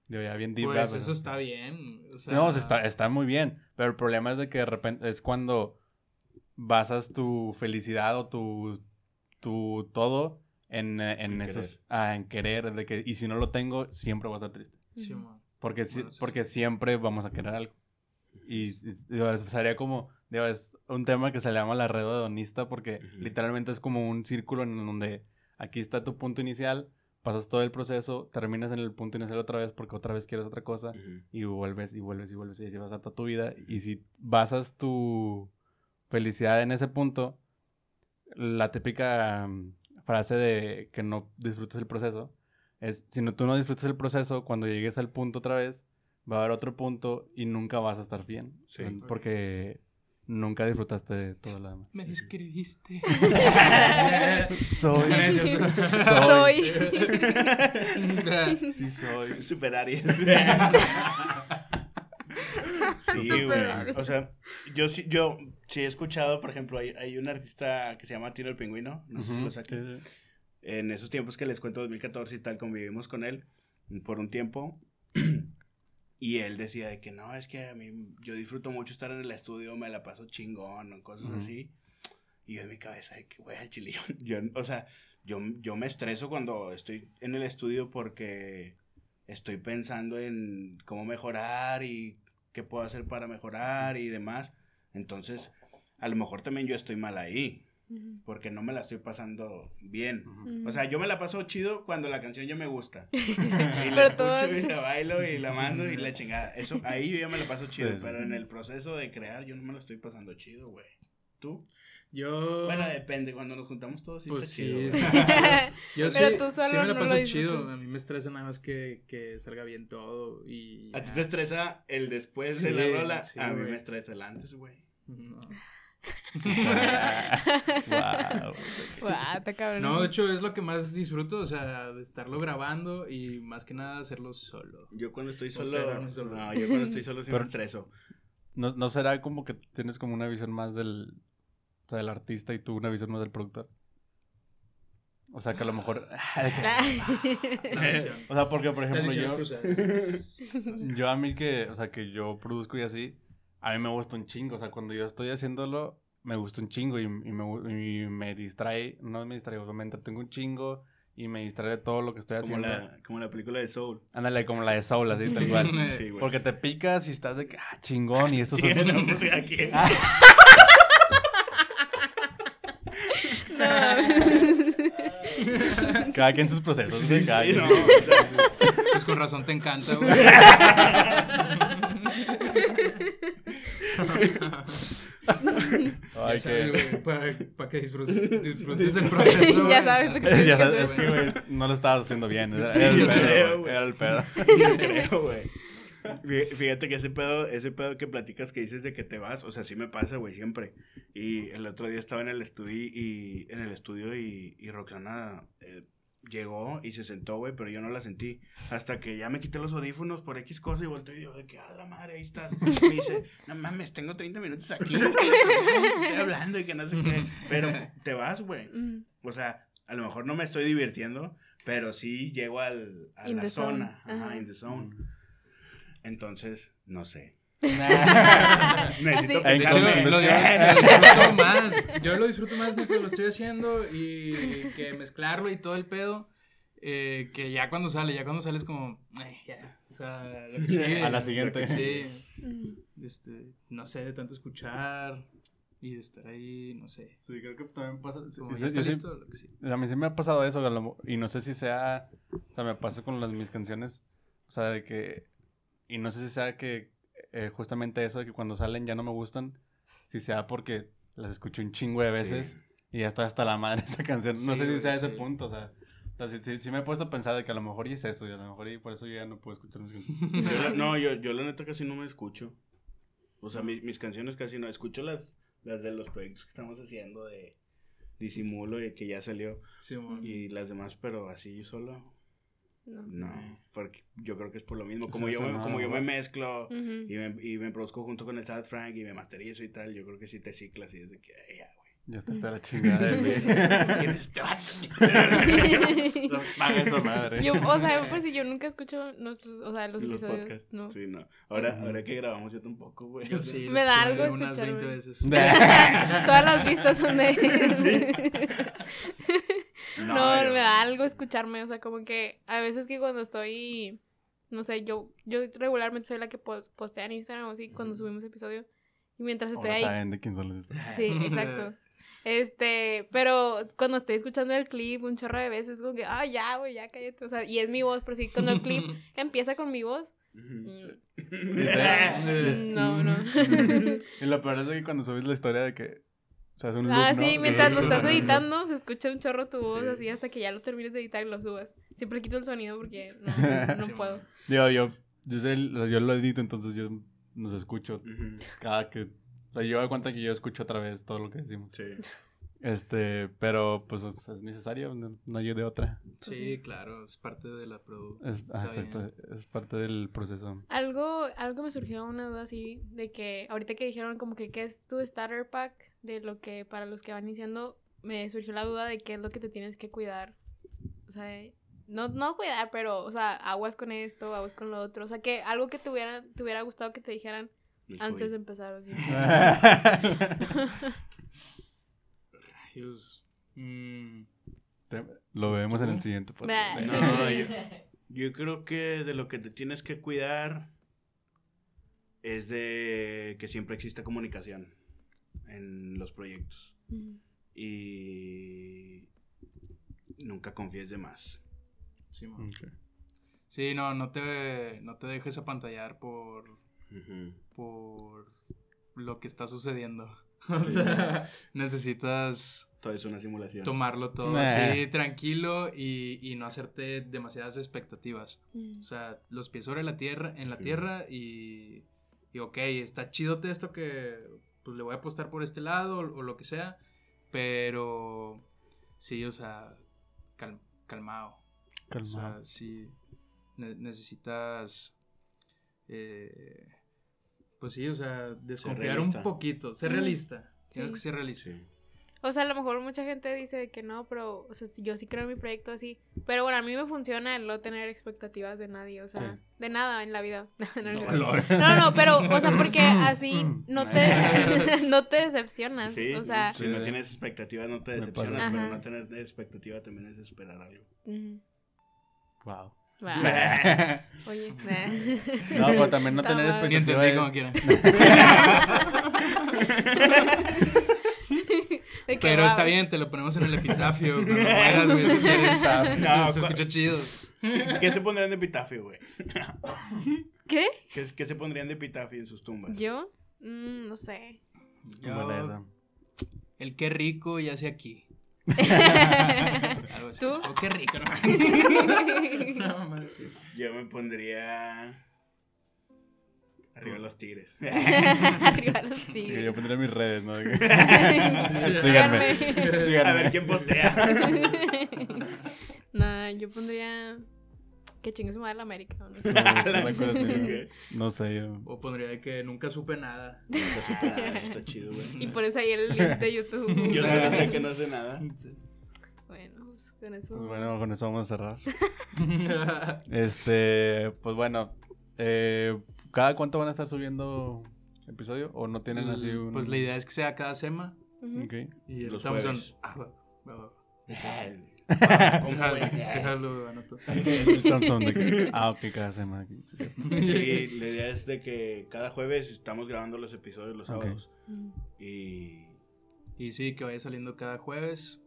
Digo, ya bien deep, Pues eso está bien. No, está, está muy bien. Pero el problema es de que de repente es cuando basas tu felicidad o tu, tu todo en, en, esos, ah, en querer, de que, y si no lo tengo, siempre voy a estar triste. Sí, porque, porque siempre vamos a querer algo. Y, sería como, digo, es un tema que se le llama la red hedonista porque literalmente es como un círculo en donde aquí está tu punto inicial, pasas todo el proceso, terminas en el punto inicial otra vez porque otra vez quieres otra cosa y vuelves y vuelves y vuelves y así vas hasta tu vida. Y si basas tu felicidad en ese punto, la típica mm, frase de que no disfrutes el proceso es, si no, tú no disfrutas el proceso, cuando llegues al punto otra vez, va a haber otro punto y nunca vas a estar bien. Porque nunca disfrutaste de todo lo demás. Me describiste. soy. soy. sí, soy. Super Aries. Sí, güey. O sea, yo sí, yo sí he escuchado, por ejemplo, hay, hay un artista que se llama Tino el Pingüino. No sé si lo En esos tiempos que les cuento, 2014 y tal, convivimos con él por un tiempo. Y él decía de que no, es que a mí yo disfruto mucho estar en el estudio, me la paso chingón o cosas así. Y yo en mi cabeza de que, güey, al chilillo. Yo, o sea, yo, yo me estreso cuando estoy en el estudio porque estoy pensando en cómo mejorar y qué puedo hacer para mejorar y demás. Entonces, a lo mejor también yo estoy mal ahí porque no me la estoy pasando bien. O sea, yo me la paso chido cuando la canción ya me gusta. y la escucho y la bailo y la mando y la chingada. Eso, ahí yo ya me la paso chido, pero en el proceso de crear yo no me lo estoy pasando chido, güey. ¿Tú? Yo. Bueno, depende. Cuando nos juntamos todos, sí pues está chido. Sí. yo Pero sí, tú solo sí me la paso chido. A mí me estresa nada más que, que salga bien todo. Y. ¿A ti te estresa el después de la rola? a mí me estresa el antes, güey. No no, de hecho es lo que más disfruto, o sea, de estarlo grabando y más que nada hacerlo solo. Yo cuando estoy solo, no, yo cuando estoy solo sí me estreso. ¿No, ¿No será como que tienes como una visión más del, o sea, del artista y tú una visión más del productor? O sea, que a lo mejor... o sea, porque, por ejemplo, yo... yo a mí que, o sea, que yo produzco y así a mí me gusta un chingo. O sea, cuando yo estoy haciéndolo, me gusta un chingo y, me, me, distrae. No me distrae, me entretengo un chingo y me distrae de todo lo que estoy haciendo. como la película de Soul. Ándale, como la de Soul, así tal cual. Porque te picas y estás de que, ah, chingón, y esto son... Cada quien sus procesos. Sí, no, Pues con razón te encanta, güey. Ay, que... Para que disfrutes, el proceso. ya sabes lo que ya sabes, Es que, güey, no lo estabas haciendo bien. Era, el pedo, Era el pedo. creo, güey. Fíjate que ese pedo, ese pedo que platicas que dices de que te vas, o sea, sí me pasa, güey, siempre. Y el otro día estaba en el estudio y, en el estudio y, y Roxana eh, llegó y se sentó, güey, pero yo no la sentí. Hasta que ya me quité los audífonos por X cosa y volteé y digo, de que, a la madre, ahí estás. me dice, no mames, tengo 30 minutos aquí. Estoy hablando y que no sé qué. Pero te vas, güey. Mm. O sea, a lo mejor no me estoy divirtiendo, pero sí llego al, a la zona. Ajá, in the zone. Entonces, No sé. Necesito Así, yo, lo, lo, disfruto más. Yo lo disfruto más mientras lo estoy haciendo y que mezclarlo y todo el pedo. Eh, que ya cuando sale, ya cuando sale es como, eh, ya, o sea, lo que sigue. A la siguiente. Sí. Este, no sé, de tanto escuchar y de estar ahí, no sé. Sí, creo que también pasa. Sí, A mí sí me ha pasado eso, y no sé si sea, o sea, me pasa con las, mis canciones, o sea, de que, y no sé si sea que eh, justamente eso de que cuando salen ya no me gustan, si sea porque las escucho un chingo de veces y ya estoy hasta la madre esta canción. No sé si sea ese punto, o sea. sí, me he puesto a pensar de que a lo mejor y es eso, y a lo mejor y por eso yo ya no puedo escuchar música. no, yo, yo la neta casi no me escucho. O sea, mis canciones casi no. Escucho las, las de los proyectos que estamos haciendo de disimulo y que ya salió. y las demás, pero así yo solo. No. porque yo creo que es por lo mismo. Como, yo, me, como yo me mezclo y, me, y me produzco junto con el Sad Frank y me masterizo y tal, yo creo que sí te ciclas y es de que, ya, ya está hasta la chingada, güey. ¿Quién es este vato? esa madre. Yo, o sea, pues si yo nunca escucho nuestros, o sea, los, los episodios. Podcasts. No. Sí, no. Ahora, ahora que grabamos yo tampoco, güey. Yo sí. Me da algo escuchar. Todas las vistas son de No, no me da algo escucharme, o sea, como que a veces que cuando estoy no sé, yo yo regularmente soy la que postea en Instagram o así cuando subimos episodio. Y mientras estoy ahí. saben de quién son los... Sí, exacto. Este, pero cuando estoy escuchando el clip un chorro de veces, como que, ah, ya, güey, ya cállate. O sea, y es mi voz, pero sí, cuando el clip empieza con mi voz. Mm, no, no. y lo peor es que cuando subes la historia de que. O sea, es un ah, sí, mientras lo estás editando, se escucha un chorro tu voz así hasta que ya lo termines de editar y lo subas. Siempre quito el sonido porque no, no puedo. Digo, yo, yo, sé, yo lo edito, entonces yo nos escucho cada que o sea, yo doy cuenta que yo escucho otra vez todo lo que decimos. Sí. Este, pero pues es necesario, no, hay de otra. Sí, claro, es parte de la producción. Es, exacto, es parte del proceso. Algo, algo me surgió una duda así de que ahorita que dijeron como que qué es tu starter pack de lo que para los que van iniciando, me surgió la duda de qué es lo que te tienes que cuidar. O sea, no, no cuidar, pero, o sea, aguas con esto, aguas con lo otro. O sea, que algo que te hubiera, te hubiera gustado que te dijeran antes de empezar, Mm. Lo vemos en el siguiente No, yo, yo, creo que de lo que te tienes que cuidar es de que siempre exista comunicación en los proyectos. Y nunca confíes de más. Sí, sí, no, no te, no te dejes apantallar por por lo que está sucediendo. o sea, necesitas... Todo es una simulación. Tomarlo todo así tranquilo y, no hacerte demasiadas expectativas. Mm. O sea, los pies sobre la tierra, en la tierra y, y ok, está chido esto que pues le voy a apostar por este lado o, lo que sea, pero sí, o sea, calmado. Calmado. O sea, sí, necesitas... Eh, pues sí, o sea, desconfiar un poquito, ser realista. Tienes que ser realista. O sea, a lo mejor mucha gente dice que no, pero o sea, yo sí creo en mi proyecto así. Pero bueno, a mí me funciona el no tener expectativas de nadie, o sea, de nada en la vida. no, no, pero, o sea, porque así no te, no te decepcionas. Sí, o sea, si no tienes expectativas no te decepcionas, pero no tener expectativa también es esperar algo. Wow. Oye, no, pero también no tener expectativas. Entendí como quieran. Pero está bien, te lo ponemos en el epitafio cuando mueras, güey, si quieres. No, se, escucha chido. ¿Qué se pondrían de epitafio, güey? ¿Qué? ¿Qué? se pondrían de epitafio en sus tumbas? ¿Yo? Mm, no sé. Yo, el qué rico yace aquí. ¿Tú? Oh, qué rico, ¿no? Yo me pondría. Arriba los tigres. Arriba los tigres. Yo pondría mis redes, ¿no? Síganme. Síganme. A ver quién postea. nah, yo pondría. Que chingue su madre la América. No sé. no sé yo. O pondría que nunca supe nada. Nunca supe nada. Está chido, güey. Y por eso ahí el link de YouTube. yo no sé que no sé nada. Bueno, pues con eso. Pues bueno, con eso vamos a cerrar. este, pues bueno. Eh, ¿Cada cuánto van a estar subiendo episodio? ¿O no tienen así un...? Pues la idea es que sea cada semana. Ok. Y Los estamos en... jueves. Ah, va, va, va. ¿Cómo, Déjalo, güey? déjalo, anoto. El Thompson de que- Ah, ok, cada semana. sí, es cierto. Sí, la idea es de que cada jueves estamos grabando los episodios los Ok. sábados. Y Y sí, que vaya saliendo cada jueves.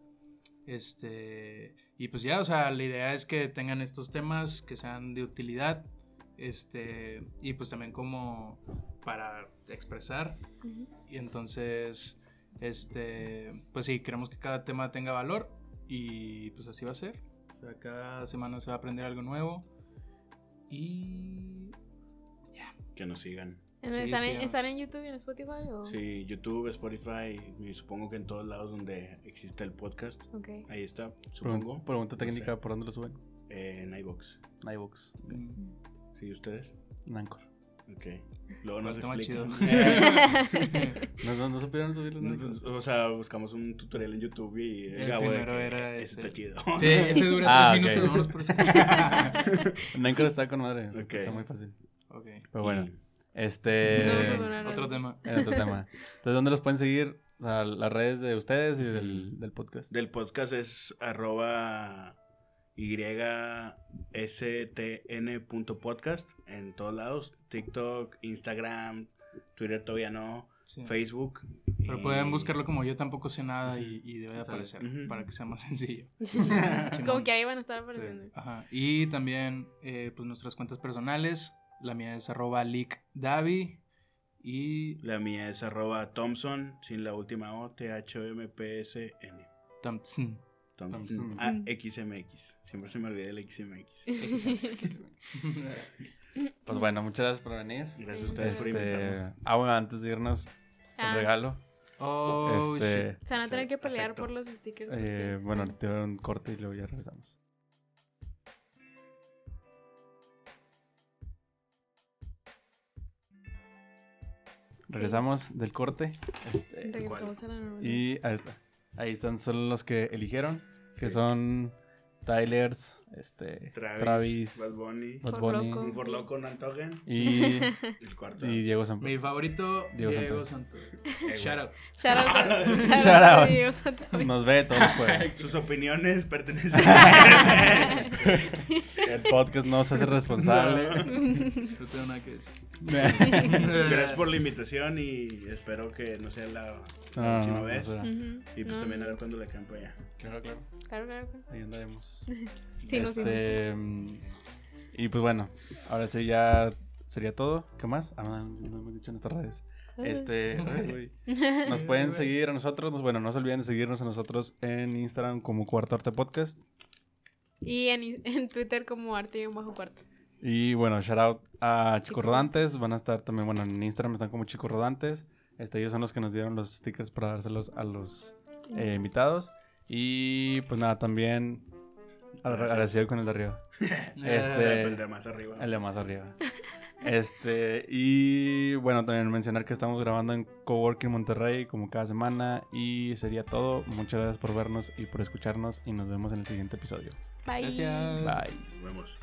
Este. Y pues ya, o sea, la idea es que tengan estos temas que sean de utilidad. Este. Y pues también como para expresar. Y entonces. Este. Pues sí, queremos que cada tema tenga valor. Y pues así va a ser. O sea, cada semana se va a aprender algo nuevo. Y. que nos sigan. ¿En- Sí, ¿Están, en, síganos. ¿Están en YouTube y en Spotify? O? Sí, YouTube, Spotify y supongo que en todos lados donde existe el podcast. Ahí está, supongo. Pregunta técnica, sé. ¿por dónde lo suben? Eh, en iVoox. En iVoox. mm, ¿Sí, ustedes? En Anchor. Ok. Luego nos más explican. ¿No, no, no supieron subirlo Anchor? Nosotros, o sea, buscamos un tutorial en YouTube y El de primero que, era "Eh, ese". está chido. Sí, ese dura Ah, tres ok. minutos, eso. En Anchor está con madre. o sea, Ok. Está muy fácil. Ok. Pero bueno, Y este... No, no Otro tema. otro tema. Entonces, ¿dónde los pueden seguir? O sea, las redes de ustedes y del, del podcast. Del podcast es arroba ystn.podcast en todos lados. TikTok, Instagram, Twitter todavía no, Sí. Facebook. Pero y- pueden buscarlo como yo tampoco sé nada y, y debe de aparecer para que sea más sencillo. Como que ahí van a estar apareciendo. Ajá. Y también eh, pues nuestras cuentas personales. La mía es arroba leakdavi y La mía es arroba Thompson, sin la última O, T-H-O-M-P-S-N. Thompson. Thompson. Thompson. Ah, XMX. Siempre se me olvida el XMX. Pues bueno, muchas gracias por venir. Gracias Sí, a ustedes por Este, invitarme. ah, bueno, antes de irnos, Ah, el regalo. oh, este, Se van a tener que pelear Acepto. por los stickers. eh, bueno, te voy a dar un corte y luego ya regresamos. Regresamos del corte. este, Regresamos a la normalidad. y ahí está. Ahí están solo los que eligieron, que son Tylers, este, Travis, Travis, Bad Bunny. Bad For Bunny Loco. Un For Loco, Nantogen. y, El cuarto. y Diego San Mi favorito, Diego Diego, Santos. Santos. Shout out. Shout out Shout Diego Santoy. Nos ve todo el juego. Sus opiniones pertenecen El podcast no se hace responsable. No tengo nada que decir. Gracias por la invitación y espero que no sea la, la No, última no, vez. Y pues No, también a ver cuándo le caen para allá. Claro, claro. Claro, claro, claro. Ahí andaremos. Sí, este, mm, y pues bueno, ahora sí ya sería todo. ¿Qué más? Ah, no, no hemos dicho en nuestras redes. Este, ay, güey. nos pueden seguir a nosotros. nos- Bueno, no se olviden de seguirnos a nosotros en Instagram como Cuarto Arte Podcast. Y en, en Twitter como arte y un bajo cuarto. Y bueno, shout out a Chico Chico. Rodantes. Van a estar también, bueno, en Instagram están como Chico Rodantes. Este, ellos son los que nos dieron los stickers para dárselos a los eh, invitados. Y pues nada, también. Agradecido con el de arriba. Este- El de más arriba. El de más arriba. Este, y bueno, también mencionar que estamos grabando en Coworking Monterrey como cada semana. Y sería todo. Muchas gracias por vernos y por escucharnos. Y nos vemos en el siguiente episodio. Bye. Gracias. Bye. Nos vemos.